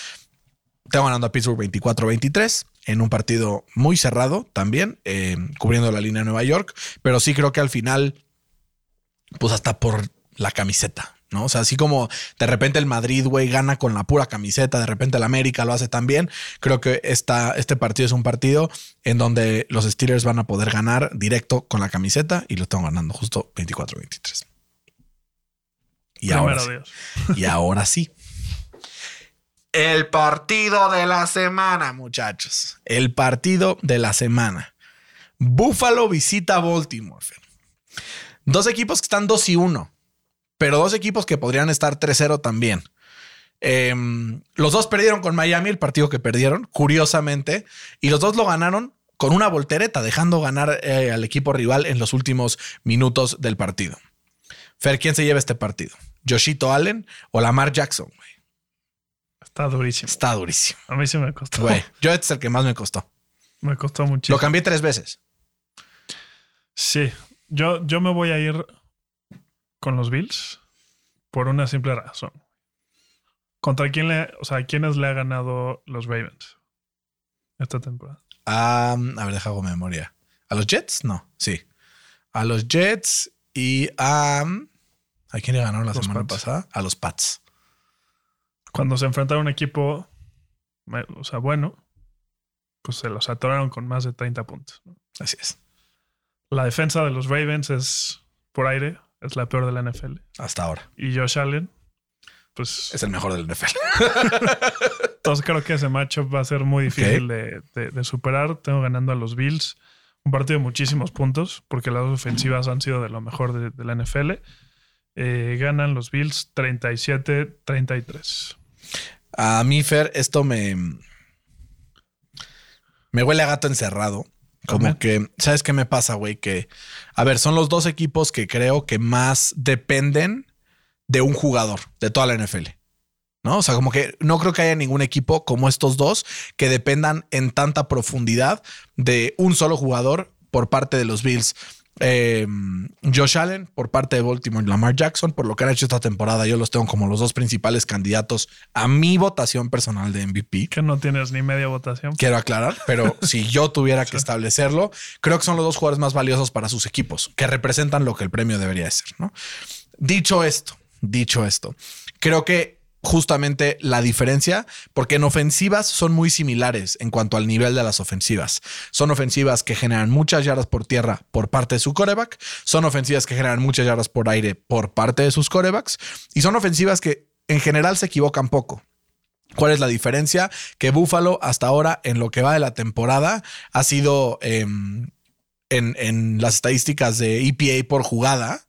A: Tengo ganando a Pittsburgh 24-23 en un partido muy cerrado también, eh, cubriendo la línea de Nueva York, pero sí creo que al final, pues hasta por la camiseta, ¿no? O sea, así como de repente el Madrid, güey, gana con la pura camiseta, de repente el América lo hace también, creo que esta, este partido es un partido en donde los Steelers van a poder ganar directo con la camiseta y lo están ganando justo 24-23. Y ahora, sí. y ahora sí. El partido de la semana, muchachos. El partido de la semana. Buffalo visita Baltimore. Dos equipos que están 2 y 1, pero dos equipos que podrían estar 3-0 también. Em, los dos perdieron con Miami, el partido que perdieron, curiosamente, y los dos lo ganaron con una voltereta, dejando ganar eh, al equipo rival en los últimos minutos del partido. Fer, ¿quién se lleva este partido? ¿Joshito Allen o Lamar Jackson?
B: Está durísimo.
A: Está durísimo.
B: A mí sí me costó.
A: Güey, yo este es el que más me costó.
B: Me costó muchísimo.
A: Lo cambié tres veces.
B: Sí. Yo, yo me voy a ir con los Bills por una simple razón. ¿Contra quién le, o sea, quiénes le ha ganado los Ravens esta temporada?
A: a ver, deja hago memoria. ¿A los Jets? No, sí. A los Jets y a. ¿A quién le ganaron la semana pasada? A los Pats
B: cuando se enfrentaron a un equipo, o sea, bueno, pues se los atoraron con más de 30 puntos.
A: Así es.
B: La defensa de los Ravens es por aire, es la peor de la NFL.
A: Hasta ahora.
B: Y Josh Allen, pues.
A: Es el mejor del NFL.
B: Entonces creo que ese matchup va a ser muy difícil de, superar. Tengo ganando a los Bills. Un partido de muchísimos puntos, porque las dos ofensivas han sido de lo mejor de, de la NFL. Eh, ganan los Bills 37-33.
A: A mí, Fer, esto me. Me huele a gato encerrado. Como que, ¿sabes qué me pasa, güey? Que, a ver, son los dos equipos que creo que más dependen de un jugador de toda la NFL. ¿No? O sea, como que no creo que haya ningún equipo como estos dos que dependan en tanta profundidad de un solo jugador por parte de los Bills. Eh, Josh Allen por parte de Baltimore y Lamar Jackson, por lo que han hecho esta temporada, yo los tengo como los dos principales candidatos a mi votación personal de MVP.
B: Que no tienes ni media votación.
A: Quiero aclarar, pero si yo tuviera que establecerlo, creo que son los dos jugadores más valiosos para sus equipos, que representan lo que el premio debería ser. ¿no? Dicho esto, dicho esto, creo que justamente la diferencia, porque en ofensivas son muy similares en cuanto al nivel de las ofensivas. Son ofensivas que generan muchas yardas por tierra por parte de su coreback, son ofensivas que generan muchas yardas por aire por parte de sus corebacks, y son ofensivas que en general se equivocan poco. ¿Cuál es la diferencia? Que Buffalo hasta ahora, en lo que va de la temporada, ha sido em, en, las estadísticas de EPA por jugada,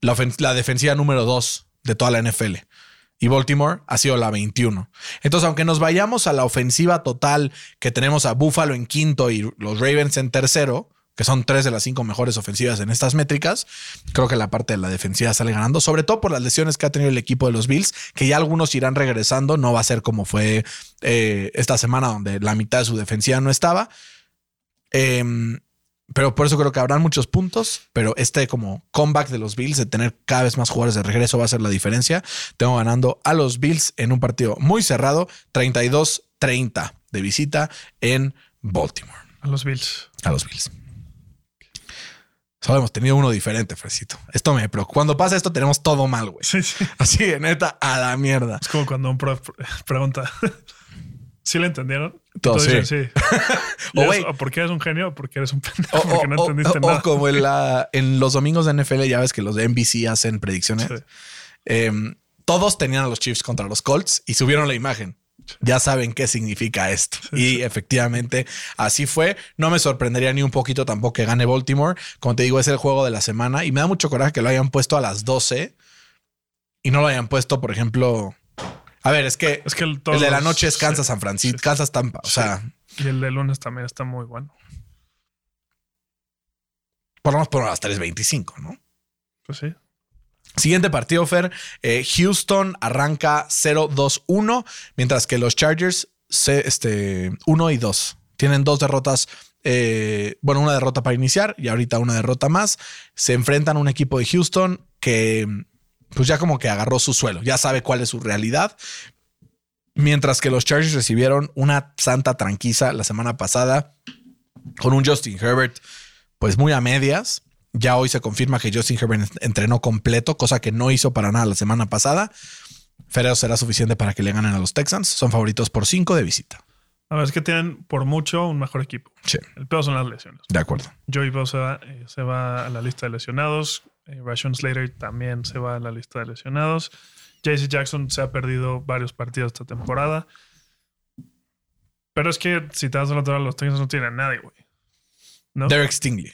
A: la, la defensiva número dos de toda la NFL y Baltimore ha sido la 21. Entonces, aunque nos vayamos a la ofensiva total que tenemos a Buffalo en quinto y los Ravens en tercero, que son tres de las cinco mejores ofensivas en estas métricas, creo que la parte de la defensiva sale ganando, sobre todo por las lesiones que ha tenido el equipo de los Bills, que ya algunos irán regresando, no va a ser como fue eh, esta semana donde la mitad de su defensiva no estaba. Eh, pero por eso creo que habrán muchos puntos, pero este como comeback de los Bills, de tener cada vez más jugadores de regreso va a ser la diferencia. Tengo ganando a los Bills en un partido muy cerrado, 32-30 de visita en Baltimore.
B: A los Bills.
A: A los Bills. Solo hemos tenido uno diferente, Fresito. Esto me preocupa. Cuando pasa esto, tenemos todo mal, güey.
B: Sí, sí.
A: Así de neta, a la mierda.
B: Es como cuando un prof pregunta, ¿Sí le entendieron?
A: Todo, sí.
B: sí. o, porque eres un genio o porque eres un pendejo. O, porque no entendiste nada.
A: O como en, la, en, los domingos de NFL, ya ves que los de NBC hacen predicciones. Em, todos tenían a los Chiefs contra los Colts y subieron la imagen. Ya saben qué significa esto. y efectivamente así fue. No me sorprendería ni un poquito tampoco que gane Baltimore. Como te digo, es el juego de la semana y me da mucho coraje que lo hayan puesto a las 12 y no lo hayan puesto, por ejemplo, a ver, es que,
B: es que
A: el, de la noche es Kansas San Francisco, Kansas Tampa. O sea,
B: Y el de lunes también está muy bueno.
A: Por lo menos por las 3.25, ¿no?
B: Pues sí.
A: Siguiente partido, Fer. eh, Houston arranca 0-2-1, mientras que los Chargers se, este, 1 y 2. Tienen dos derrotas. eh, bueno, una derrota para iniciar y ahorita una derrota más. Se enfrentan a un equipo de Houston que, pues ya como que agarró su suelo, ya sabe cuál es su realidad. Mientras que los Chargers recibieron una santa tranquiza la semana pasada con un Justin Herbert, pues muy a medias. Ya hoy se confirma que Justin Herbert entrenó completo, cosa que no hizo para nada la semana pasada. Fereo será suficiente para que le ganen a los Texans. Son favoritos por 5 de visita.
B: A ver, es que tienen por mucho un mejor equipo.
A: Sí,
B: El peor son las lesiones.
A: de acuerdo.
B: Joey Bosa eh, se va a la lista de lesionados. Eh, Rashawn Slater también se va a la lista de lesionados. JC Jackson se ha perdido varios partidos esta temporada. Pero es que si te das otro lado, los Texans no tienen a nadie, güey. ¿No?
A: Derek Stingley.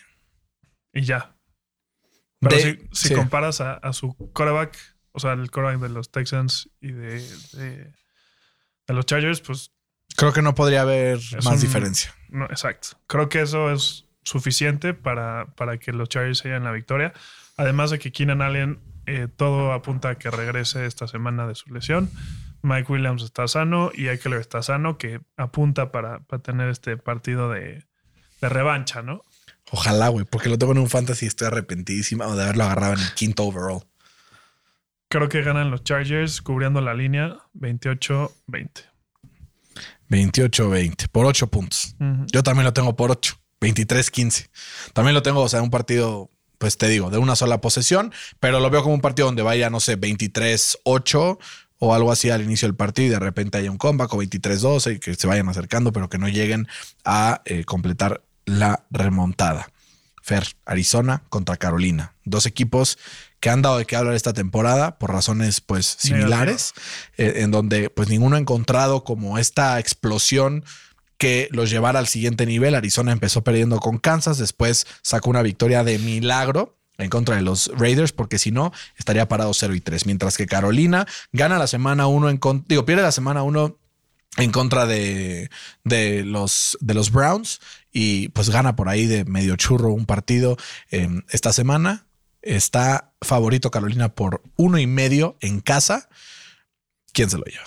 B: Y ya. Pero
A: De-
B: si, si
A: sí.
B: comparas a, a su quarterback, o sea, el quarterback de los Texans y de, de, de los Chargers, pues
A: Creo que no podría haber más
B: un-
A: diferencia.
B: no, exacto. Creo que eso es suficiente para, para que los Chargers se lleven la victoria. Además de que Keenan Allen, eh, todo apunta a que regrese esta semana de su lesión. Mike Williams está sano y Eckler está sano, que apunta para, para tener este partido de, de revancha, ¿no?
A: Ojalá, güey, porque lo tengo en un fantasy y estoy arrepentidísima de haberlo agarrado en el quinto overall.
B: Creo que ganan los Chargers cubriendo la línea 28-20.
A: 28-20 por 8 puntos. Yo también lo tengo por 8, 23-15. También lo tengo, o sea, un partido, pues te digo, de una sola posesión, pero lo veo como un partido donde vaya, no sé, 23-8 o algo así al inicio del partido y de repente haya un comeback o 23-12 y que se vayan acercando, pero que no lleguen a eh, completar la remontada. Fer, Arizona contra Carolina. Dos equipos que han dado de qué hablar esta temporada por razones pues similares, eh, en donde pues ninguno ha encontrado como esta explosión que los llevara al siguiente nivel. Arizona empezó perdiendo con Kansas, después sacó una victoria de milagro en contra de los Raiders, porque si no, estaría parado 0 y 3. Mientras que Carolina gana la semana 1 en contra, digo, pierde la semana 1 en contra de, de, los, de los Browns y pues gana por ahí de medio churro un partido eh, esta semana. Está favorito Carolina por uno y medio en casa. ¿Quién se lo lleva?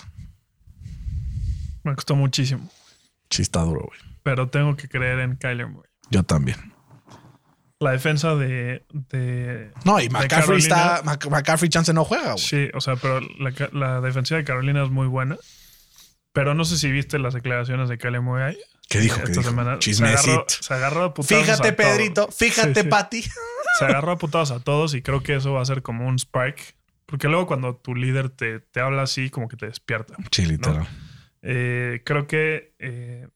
B: Me costó muchísimo,
A: Sí, está duro, güey.
B: pero tengo que creer en Kyler Murray.
A: Yo también.
B: La defensa de, de
A: No, y McCaffrey está. McCaffrey chance no juega, güey.
B: Sí, o sea, pero la, la defensiva de Carolina es muy buena. Pero no sé si viste las declaraciones de Kyler Murray.
A: ¿Qué dijo?
B: esta
A: ¿Qué dijo?
B: semana. Se
A: Chismecito.
B: agarró, se agarró a putazos
A: Fíjate,
B: a.
A: Pedrito. Fíjate,
B: Sí, sí.
A: Pati.
B: Se agarró a putados a todos y creo que eso va a ser como un spark. Porque luego cuando tu líder te, te habla así, como que te despierta.
A: Sí, literal.
B: Eh, creo que eh,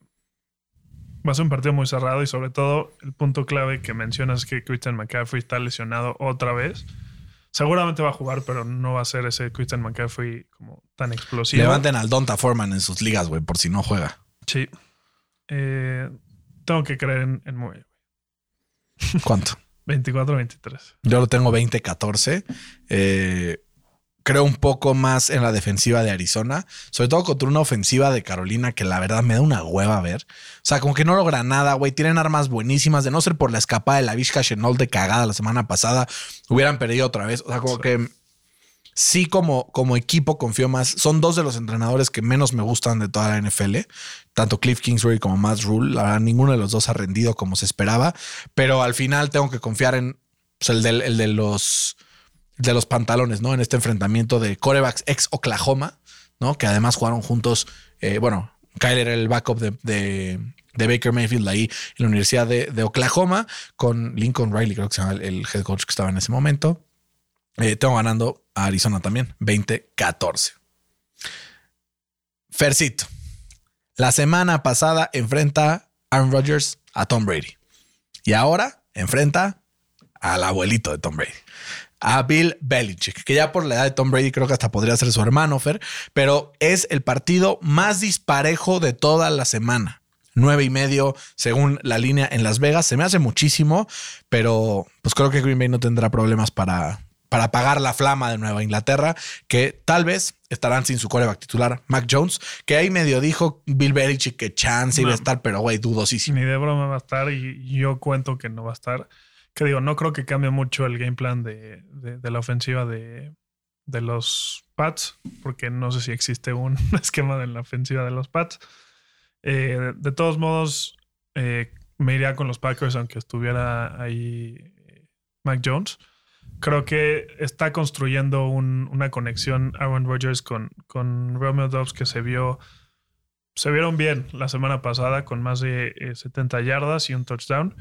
B: va a ser un partido muy cerrado y sobre todo el punto clave que mencionas es que Christian McCaffrey está lesionado otra vez. Seguramente va a jugar, pero no va a ser ese Christian McCaffrey como tan explosivo.
A: Levanten al Donta Foreman en sus ligas, güey, por si no juega.
B: Sí. Eh, tengo que creer en, en Murray.
A: ¿Cuánto?
B: 24-23.
A: Yo lo tengo 20-14. Eh, creo un poco más en la defensiva de Arizona, sobre todo contra una ofensiva de Carolina que la verdad me da una hueva ver. O sea, como que no logra nada, güey. Tienen armas buenísimas. De no ser por la escapada de la Vizca Chenault de cagada la semana pasada, hubieran perdido otra vez. O sea, como que sí, como, como equipo confío más. Son dos de los entrenadores que menos me gustan de toda la NFL, tanto Cliff Kingsbury como Matt Rule. La verdad, ninguno de los dos ha rendido como se esperaba, pero al final tengo que confiar en pues, el, del- el de los de los pantalones, ¿no? En este enfrentamiento de corebacks ex Oklahoma, ¿no? Que además jugaron juntos. eh, bueno, Kyler era el backup de, de- Baker Mayfield ahí en la Universidad de, de Oklahoma, con Lincoln Riley, creo que se llama el, head coach que estaba en ese momento. Eh, tengo ganando a Arizona también, 20-14. Fercito. La semana pasada enfrenta Aaron Rodgers a Tom Brady. Y ahora enfrenta al abuelito de Tom Brady. A Bill Belichick, que ya por la edad de Tom Brady creo que hasta podría ser su hermano, Fer, pero es el partido más disparejo de toda la semana. Nueve y medio según la línea en Las Vegas. Se me hace muchísimo, pero pues creo que Green Bay no tendrá problemas para, para apagar la flama de Nueva Inglaterra, que tal vez estarán sin su coreback titular, Mac Jones, que ahí medio dijo Bill Belichick que chance iba a estar, pero güey, dudosísimo.
B: Ni de broma va a estar y yo cuento que no va a estar. Que digo, no creo que cambie mucho el game plan de, de- la ofensiva de, de los Pats, porque no sé si existe un esquema de la ofensiva de los Pats. Eh, de todos modos, eh, me iría con los Packers, aunque estuviera ahí eh, Mac Jones. Creo que está construyendo un- una conexión Aaron Rodgers con, con Romeo Dobbs que se vio se vieron bien la semana pasada con más de eh, 70 yardas y un touchdown.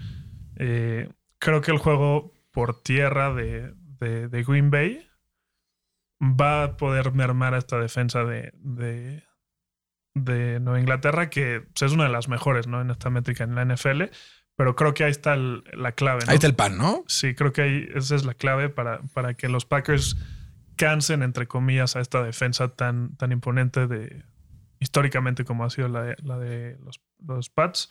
B: Creo que el juego por tierra de, de- de Green Bay va a poder mermar a esta defensa de, de, de Nueva Inglaterra, que es una de las mejores ¿no? en esta métrica en la NFL. Pero creo que ahí está el- la clave. ¿no?
A: Ahí está el pan, ¿no?
B: Sí, creo que ahí esa es la clave para, para que los Packers cansen, entre comillas, a esta defensa tan, tan imponente de históricamente como ha sido la de, la de los, los Pats.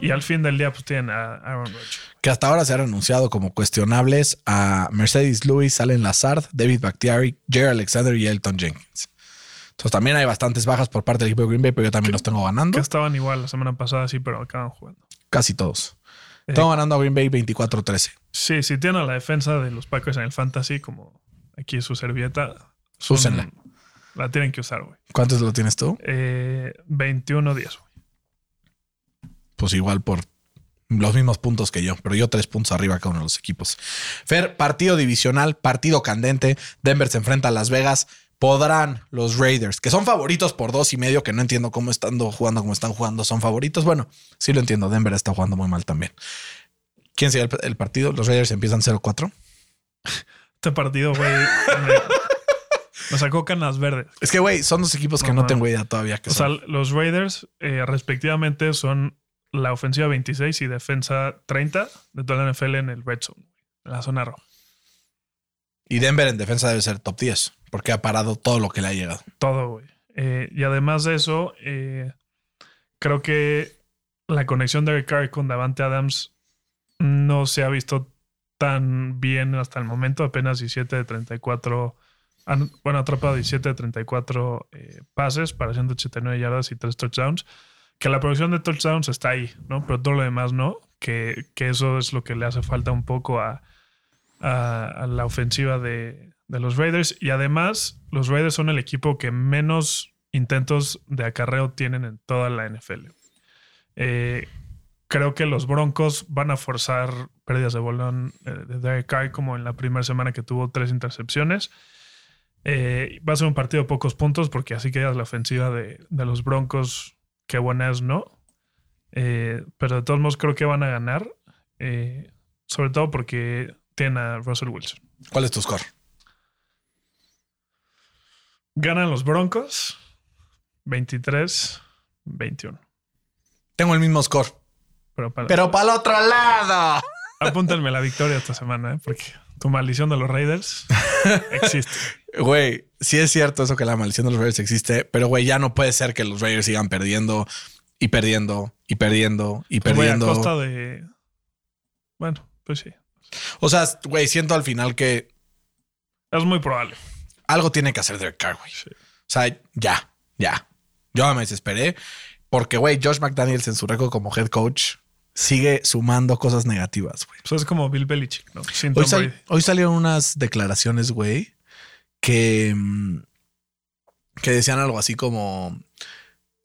B: Y al fin del día, pues tienen a Aaron Rodgers.
A: Que hasta ahora se han anunciado como cuestionables a Mercedes Lewis, Allen Lazard, David Bakhtiari, Jerry Alexander y Elton Jenkins. Entonces también hay bastantes bajas por parte del equipo de Green Bay, pero yo también los tengo ganando.
B: Que estaban igual la semana pasada, sí, pero acaban jugando.
A: Casi todos.
B: Eh,
A: Tengo ganando a Green Bay 24-13.
B: Sí, si tienen a la defensa de los Packers en el Fantasy, como aquí su servilleta,
A: Úsenla.
B: La tienen que usar, güey.
A: ¿Cuántos lo tienes tú?
B: Eh, 21 días, güey.
A: Pues igual por los mismos puntos que yo, pero yo tres puntos arriba cada uno de los equipos. Fer, partido divisional, partido candente. Denver se enfrenta a Las Vegas. Podrán los Raiders, que son favoritos por dos y medio, que no entiendo cómo estando jugando como están jugando, son favoritos. Bueno, sí lo entiendo. Denver está jugando muy mal también. ¿Quién sería el, el partido? Los Raiders empiezan 0-4.
B: Este partido, güey, me, sacó canas verdes.
A: Es que, güey, son dos equipos que
B: No,
A: tengo idea todavía que
B: O sea, los Raiders, eh, respectivamente, son la ofensiva 26 y defensa 30 de toda la NFL en el red zone, en la zona roja.
A: Y Denver en defensa debe ser top 10, porque ha parado todo lo que le ha llegado.
B: Todo, güey. Eh, y además de eso, eh, creo que la conexión de Eric Carr con Davante Adams no se ha visto tan bien hasta el momento. Apenas 17 de 34. han- bueno, atrapa 17 de 34 eh, pases para 189 yardas y 3 touchdowns. Que la producción de touchdowns está ahí, ¿no? Pero todo lo demás no. Que, que eso es lo que le hace falta un poco a, a, la ofensiva de, de los Raiders. Y además, los Raiders son el equipo que menos intentos de acarreo tienen en toda la NFL. Eh, creo que los Broncos van a forzar pérdidas de bolón eh, de Derek Carr como en la primera semana que tuvo tres intercepciones. Eh, va a ser un partido de pocos puntos porque así queda la ofensiva de, de los Broncos. Qué buena es, ¿no? Eh, pero de todos modos creo que van a ganar. eh, sobre todo porque tienen a Russell Wilson.
A: ¿Cuál es tu score?
B: Ganan los Broncos 23-21.
A: Tengo el mismo score.
B: Pero, para,
A: Pero para el otro lado.
B: apúntenme la victoria esta semana, ¿eh? porque tu maldición de los Raiders existe.
A: Güey, sí es cierto eso que la maldición de los Raiders existe, pero güey, ya no puede ser que los Raiders sigan perdiendo y perdiendo y perdiendo y
B: Pues, güey, a
A: perdiendo.
B: costa de. Bueno, pues sí.
A: O sea, güey, siento al final que
B: Es muy probable.
A: algo tiene que hacer Derek Carr, güey.
B: Sí.
A: O sea, ya, ya. Yo me desesperé porque, güey, Josh McDaniels en su récord como head coach sigue sumando cosas negativas, güey.
B: Pues es como Bill Belichick, ¿no?
A: Hoy, sal- hoy salieron unas declaraciones, güey, que, mm, que decían algo así como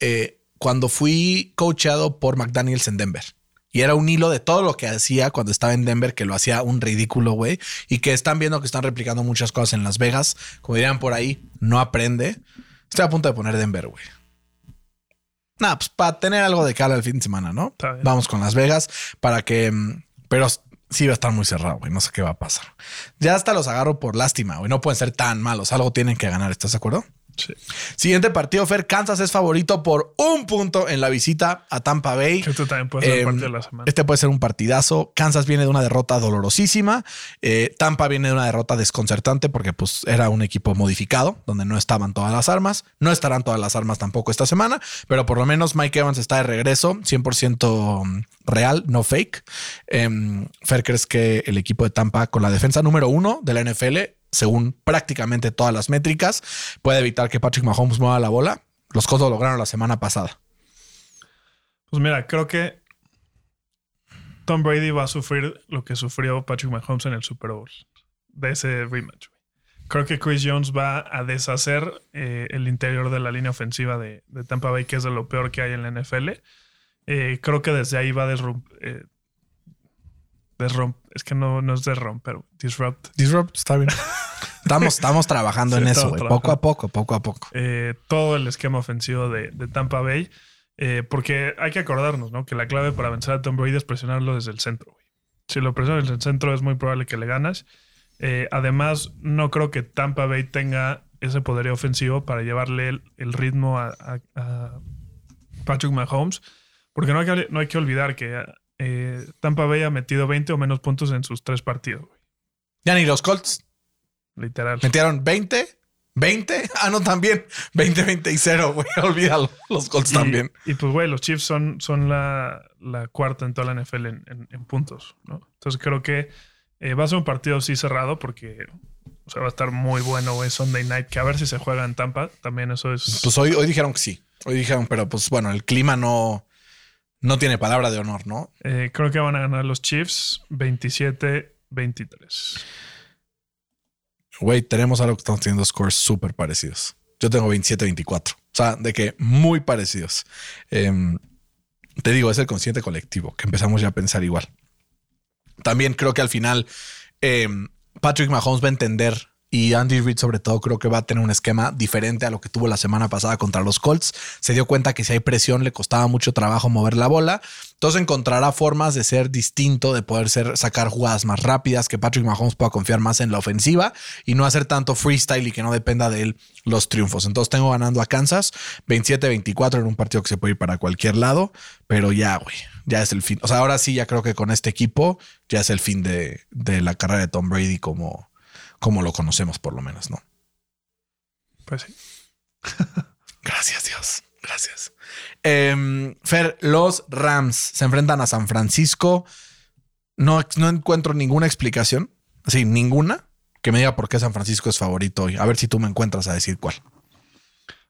A: eh, cuando fui coachado por McDaniels en Denver. Y era un hilo de todo lo que hacía cuando estaba en Denver, que lo hacía un ridículo, güey. Y que están viendo que están replicando muchas cosas en Las Vegas. Como dirían por ahí, no aprende. Estoy a punto de poner Denver, güey. Nada, pues para tener algo de cara al fin de semana, ¿no? Vamos con Las Vegas para que. mm, Pero sí va a estar muy cerrado, güey. No sé qué va a pasar. Ya hasta los agarro por lástima, güey. No pueden ser tan malos. Algo tienen que ganar. ¿Estás de acuerdo?
B: Sí.
A: Siguiente partido, Fer. Kansas es favorito por un punto en la visita a Tampa Bay.
B: También puede ser
A: Em,
B: partido de la semana.
A: Este puede ser un partidazo. Kansas viene de una derrota dolorosísima. Eh, Tampa viene de una derrota desconcertante porque pues, era un equipo modificado donde no estaban todas las armas. No estarán todas las armas tampoco esta semana, pero por lo menos Mike Evans está de regreso, 100% real, no fake. Em, Fer, ¿crees que el equipo de Tampa con la defensa número uno de la NFL, según prácticamente todas las métricas, puede evitar que Patrick Mahomes mueva la bola? Los Colts lo lograron la semana pasada.
B: Pues mira, creo que Tom Brady va a sufrir lo que sufrió Patrick Mahomes en el Super Bowl de ese rematch. Creo que Chris Jones va a deshacer eh, el interior de la línea ofensiva de, de Tampa Bay, que es de lo peor que hay en la NFL. Eh, creo que desde ahí va a desromper. es que no, no es desromper, disrupt.
A: Disrupt, está bien. Estamos, estamos trabajando
B: Sí,
A: en eso, güey. Poco a poco, poco a poco.
B: eh, todo el esquema ofensivo de, de Tampa Bay. eh, porque hay que acordarnos, ¿no? Que la clave para vencer a Tom Brady es presionarlo desde el centro. güey. Si lo presionas desde el centro es muy probable que le ganas. Eh, además, no creo que Tampa Bay tenga ese poderío ofensivo para llevarle el, el ritmo a, a- a Patrick Mahomes. Porque no hay que, no hay que olvidar que eh, Tampa Bay ha metido 20 o menos puntos en sus tres partidos. güey.
A: Ya ni los Colts
B: Literal.
A: metieron 20, 20. Ah, no, también 20, 20 y 0, güey. Olvídalo. Los Colts
B: Y-
A: también.
B: Y, pues, güey, los Chiefs son, son la, la cuarta en toda la NFL en, en- en puntos, ¿no? Entonces creo que eh, va a ser un partido así cerrado porque o sea, va a estar muy bueno, güey, Sunday night, que a ver si se juega en Tampa. También eso es...
A: Pues hoy, hoy dijeron que sí. Hoy dijeron, pero pues bueno, el clima no, no tiene palabra de honor, ¿no?
B: eh, creo que van a ganar los Chiefs 27-23.
A: Güey, tenemos algo que estamos teniendo scores súper parecidos. Yo tengo 27-24. O sea, de que muy parecidos. Em, te digo, es el consciente colectivo que empezamos ya a pensar igual. También creo que al final em, Patrick Mahomes va a entender y Andy Reid sobre todo creo que va a tener un esquema diferente a lo que tuvo la semana pasada contra los Colts. Se dio cuenta que si hay presión le costaba mucho trabajo mover la bola. Entonces encontrará formas de ser distinto, de poder ser, sacar jugadas más rápidas, que Patrick Mahomes pueda confiar más en la ofensiva y no hacer tanto freestyle y que no dependa de él los triunfos. Entonces tengo ganando a Kansas 27-24 en un partido que se puede ir para cualquier lado, pero ya, güey, ya es el fin. O sea, ahora sí ya creo que con este equipo ya es el fin de, de la carrera de Tom Brady como, como lo conocemos por lo menos, ¿no?
B: Pues sí.
A: Gracias, Dios. Gracias. Em, Fer, los Rams se enfrentan a San Francisco. No, no encuentro ninguna explicación, así, ninguna, que me diga por qué San Francisco es favorito hoy. A ver si tú me encuentras a decir cuál.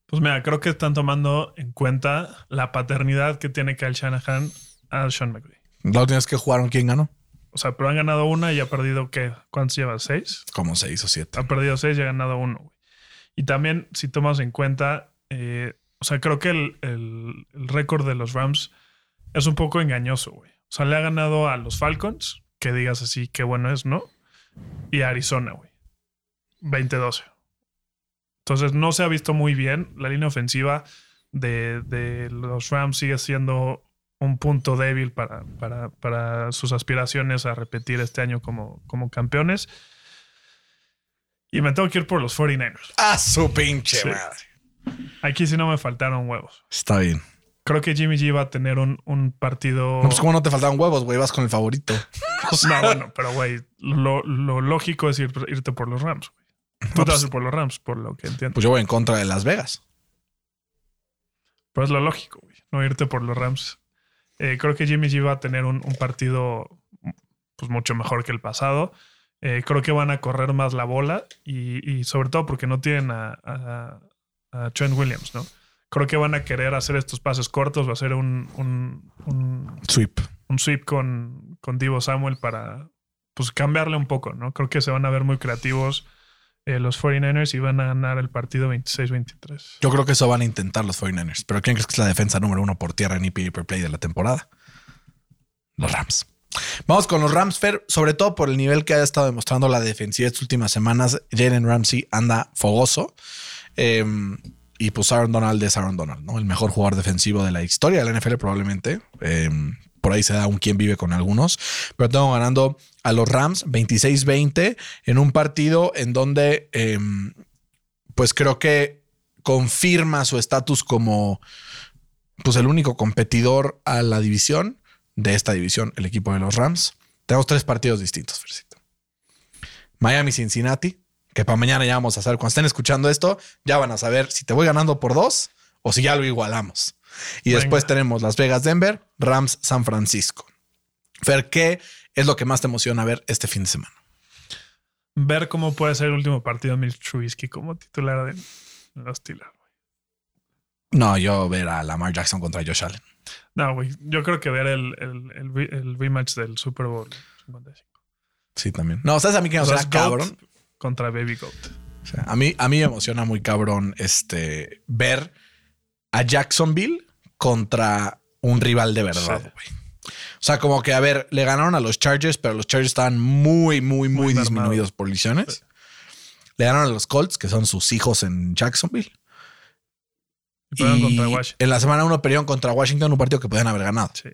B: Pues mira, creo que están tomando en cuenta la paternidad que tiene Kyle Shanahan a Sean McVay.
A: La última vez que jugaron, ¿quién ganó?
B: O sea, pero han ganado una y ha perdido, ¿qué? ¿Cuántos lleva? ¿Seis?
A: Como seis o siete.
B: ha perdido seis y ha ganado uno. güey. Y también, si tomas en cuenta, eh, o sea, creo que el, el- el récord de los Rams es un poco engañoso, güey. O sea, le ha ganado a los Falcons, que digas así, qué bueno es, ¿no? Y a Arizona, güey. 20-12. Entonces, no se ha visto muy bien. La línea ofensiva de, de los Rams sigue siendo un punto débil para, para, para sus aspiraciones a repetir este año como, como campeones. Y me tengo que ir por los 49ers.
A: ¡Ah, su pinche
B: Sí.
A: madre!
B: Aquí sí no me faltaron huevos.
A: Está bien.
B: Creo que Jimmy G va a tener un, un partido.
A: No, pues como no te faltaban huevos, güey, vas con el favorito. O sea,
B: No, bueno, pero güey, lo, lo lógico es ir- irte por los Rams. güey. Tú te vas a ir por los Rams, por lo que entiendo.
A: Pues yo voy en contra de Las Vegas.
B: Pero es lo lógico, güey. No irte por los Rams. Eh, creo que Jimmy G va a tener un, un partido pues, mucho mejor que el pasado. Eh, creo que van a correr más la bola y, y sobre todo porque no tienen a, a- a Trent Williams, ¿no? Creo que van a querer hacer estos pases cortos, va a ser un, un, un,
A: Sweep.
B: un sweep con, con Divo Samuel para pues cambiarle un poco, ¿no? Creo que se van a ver muy creativos eh, los 49ers y van a ganar el partido 26-23.
A: Yo creo que eso van a intentar los 49ers. Pero ¿quién crees que es la defensa número uno por tierra en EPA per play de la temporada? Los Rams. Vamos con los Rams, Fer, sobre todo por el nivel que ha estado demostrando la defensiva estas últimas semanas. Jalen Ramsey anda fogoso. Eh, y pues Aaron Donald es Aaron Donald, ¿no? El mejor jugador defensivo de la historia de la NFL, probablemente. Eh, por ahí se da un quien vive con algunos. Pero tengo ganando a los Rams 26-20 en un partido en donde, eh, pues creo que confirma su estatus como pues el único competidor a la división de esta división, el equipo de los Rams. Tenemos tres partidos distintos, Fercito. Miami, Cincinnati, que para mañana ya vamos a saber. Cuando estén escuchando esto, ya van a saber si te voy ganando por dos o si ya lo igualamos. Y
B: Venga.
A: después tenemos Las Vegas, Denver, Rams, San Francisco. Fer, ¿qué es lo que más te emociona ver este fin de semana?
B: Ver cómo puede ser el último partido de Mitch Trubisky como titular de los Steelers.
A: No, yo ver a Lamar Jackson contra Josh Allen.
B: No, güey. Yo creo que ver el, el, el, re- el rematch del Super Bowl 55.
A: Sí, también. No, ¿sabes a mí que me
B: O sea,
A: cabrón?
B: Contra Baby Goat.
A: O sea, a mí, a mí me emociona muy cabrón este ver a Jacksonville contra un rival de verdad,
B: Sí.
A: güey. O sea, como que, a ver, le ganaron a los Chargers, pero los Chargers estaban muy, muy, muy,
B: Muy
A: disminuidos por lesiones. Le ganaron a los Colts, que son sus hijos en Jacksonville.
B: Y contra Washington.
A: en la semana uno perdieron contra Washington, un partido que podían haber ganado.
B: Sí.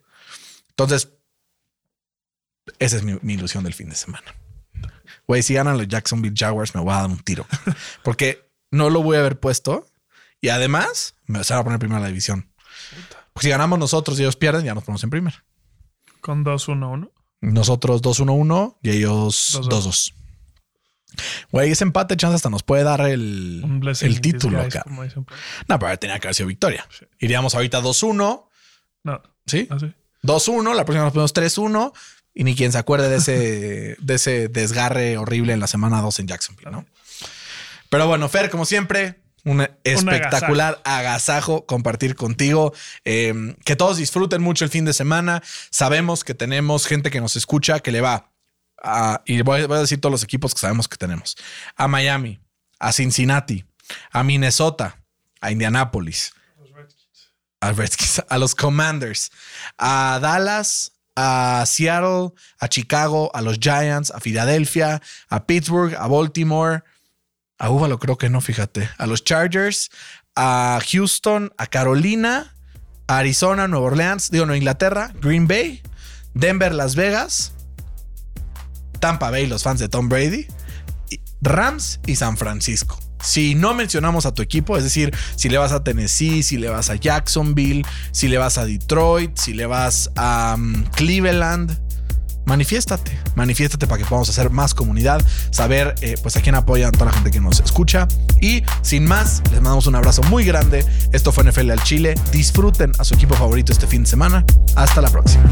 A: Entonces, esa es mi, mi ilusión del fin de semana. Güey, si ganan los Jacksonville Jaguars, me voy a dar un tiro. Porque no lo voy a haber puesto. Y además, me se van a poner primero en la división. Porque si ganamos nosotros y ellos pierden, ya nos ponemos en primera.
B: Con 2-1-1.
A: Nosotros 2-1-1 y ellos
B: 2-2.
A: 2-2. Güey, ese empate chance hasta nos puede dar el, el título acá. No, pero tenía que haber sido victoria.
B: Sí.
A: Iríamos ahorita 2-1,
B: No,
A: ¿sí?
B: así.
A: 2-1, la próxima nos ponemos 3-1 y ni quien se acuerde de ese, de ese desgarre horrible en la semana 2 en Jacksonville, ¿no? Pero bueno, Fer, como siempre, un espectacular agasajo compartir contigo. Eh, que todos disfruten mucho el fin de semana. Sabemos que tenemos gente que nos escucha que le va a, y voy a, voy a decir todos los equipos que sabemos que tenemos: a Miami, a Cincinnati, a Minnesota, a Indianapolis, a Redskins, a los Commanders, a Dallas, a Seattle, a Chicago, a los Giants, a Filadelfia, a Pittsburgh, a Baltimore, a Buffalo creo que no, fíjate, a los Chargers, a Houston, a Carolina, a Arizona, Nueva Orleans, digo, Nueva Inglaterra, Green Bay, Denver, Las Vegas, Tampa Bay, los fans de Tom Brady, Rams y San Francisco. Si no mencionamos a tu equipo, es decir, si le vas a Tennessee, si le vas a Jacksonville, si le vas a Detroit, si le vas a um, Cleveland, manifiéstate, manifiéstate para que podamos hacer más comunidad, saber eh, pues a quién apoyan toda la gente que nos escucha. Y sin más, les mandamos un abrazo muy grande. Esto fue NFL al Chile. Disfruten a su equipo favorito este fin de semana. Hasta la próxima.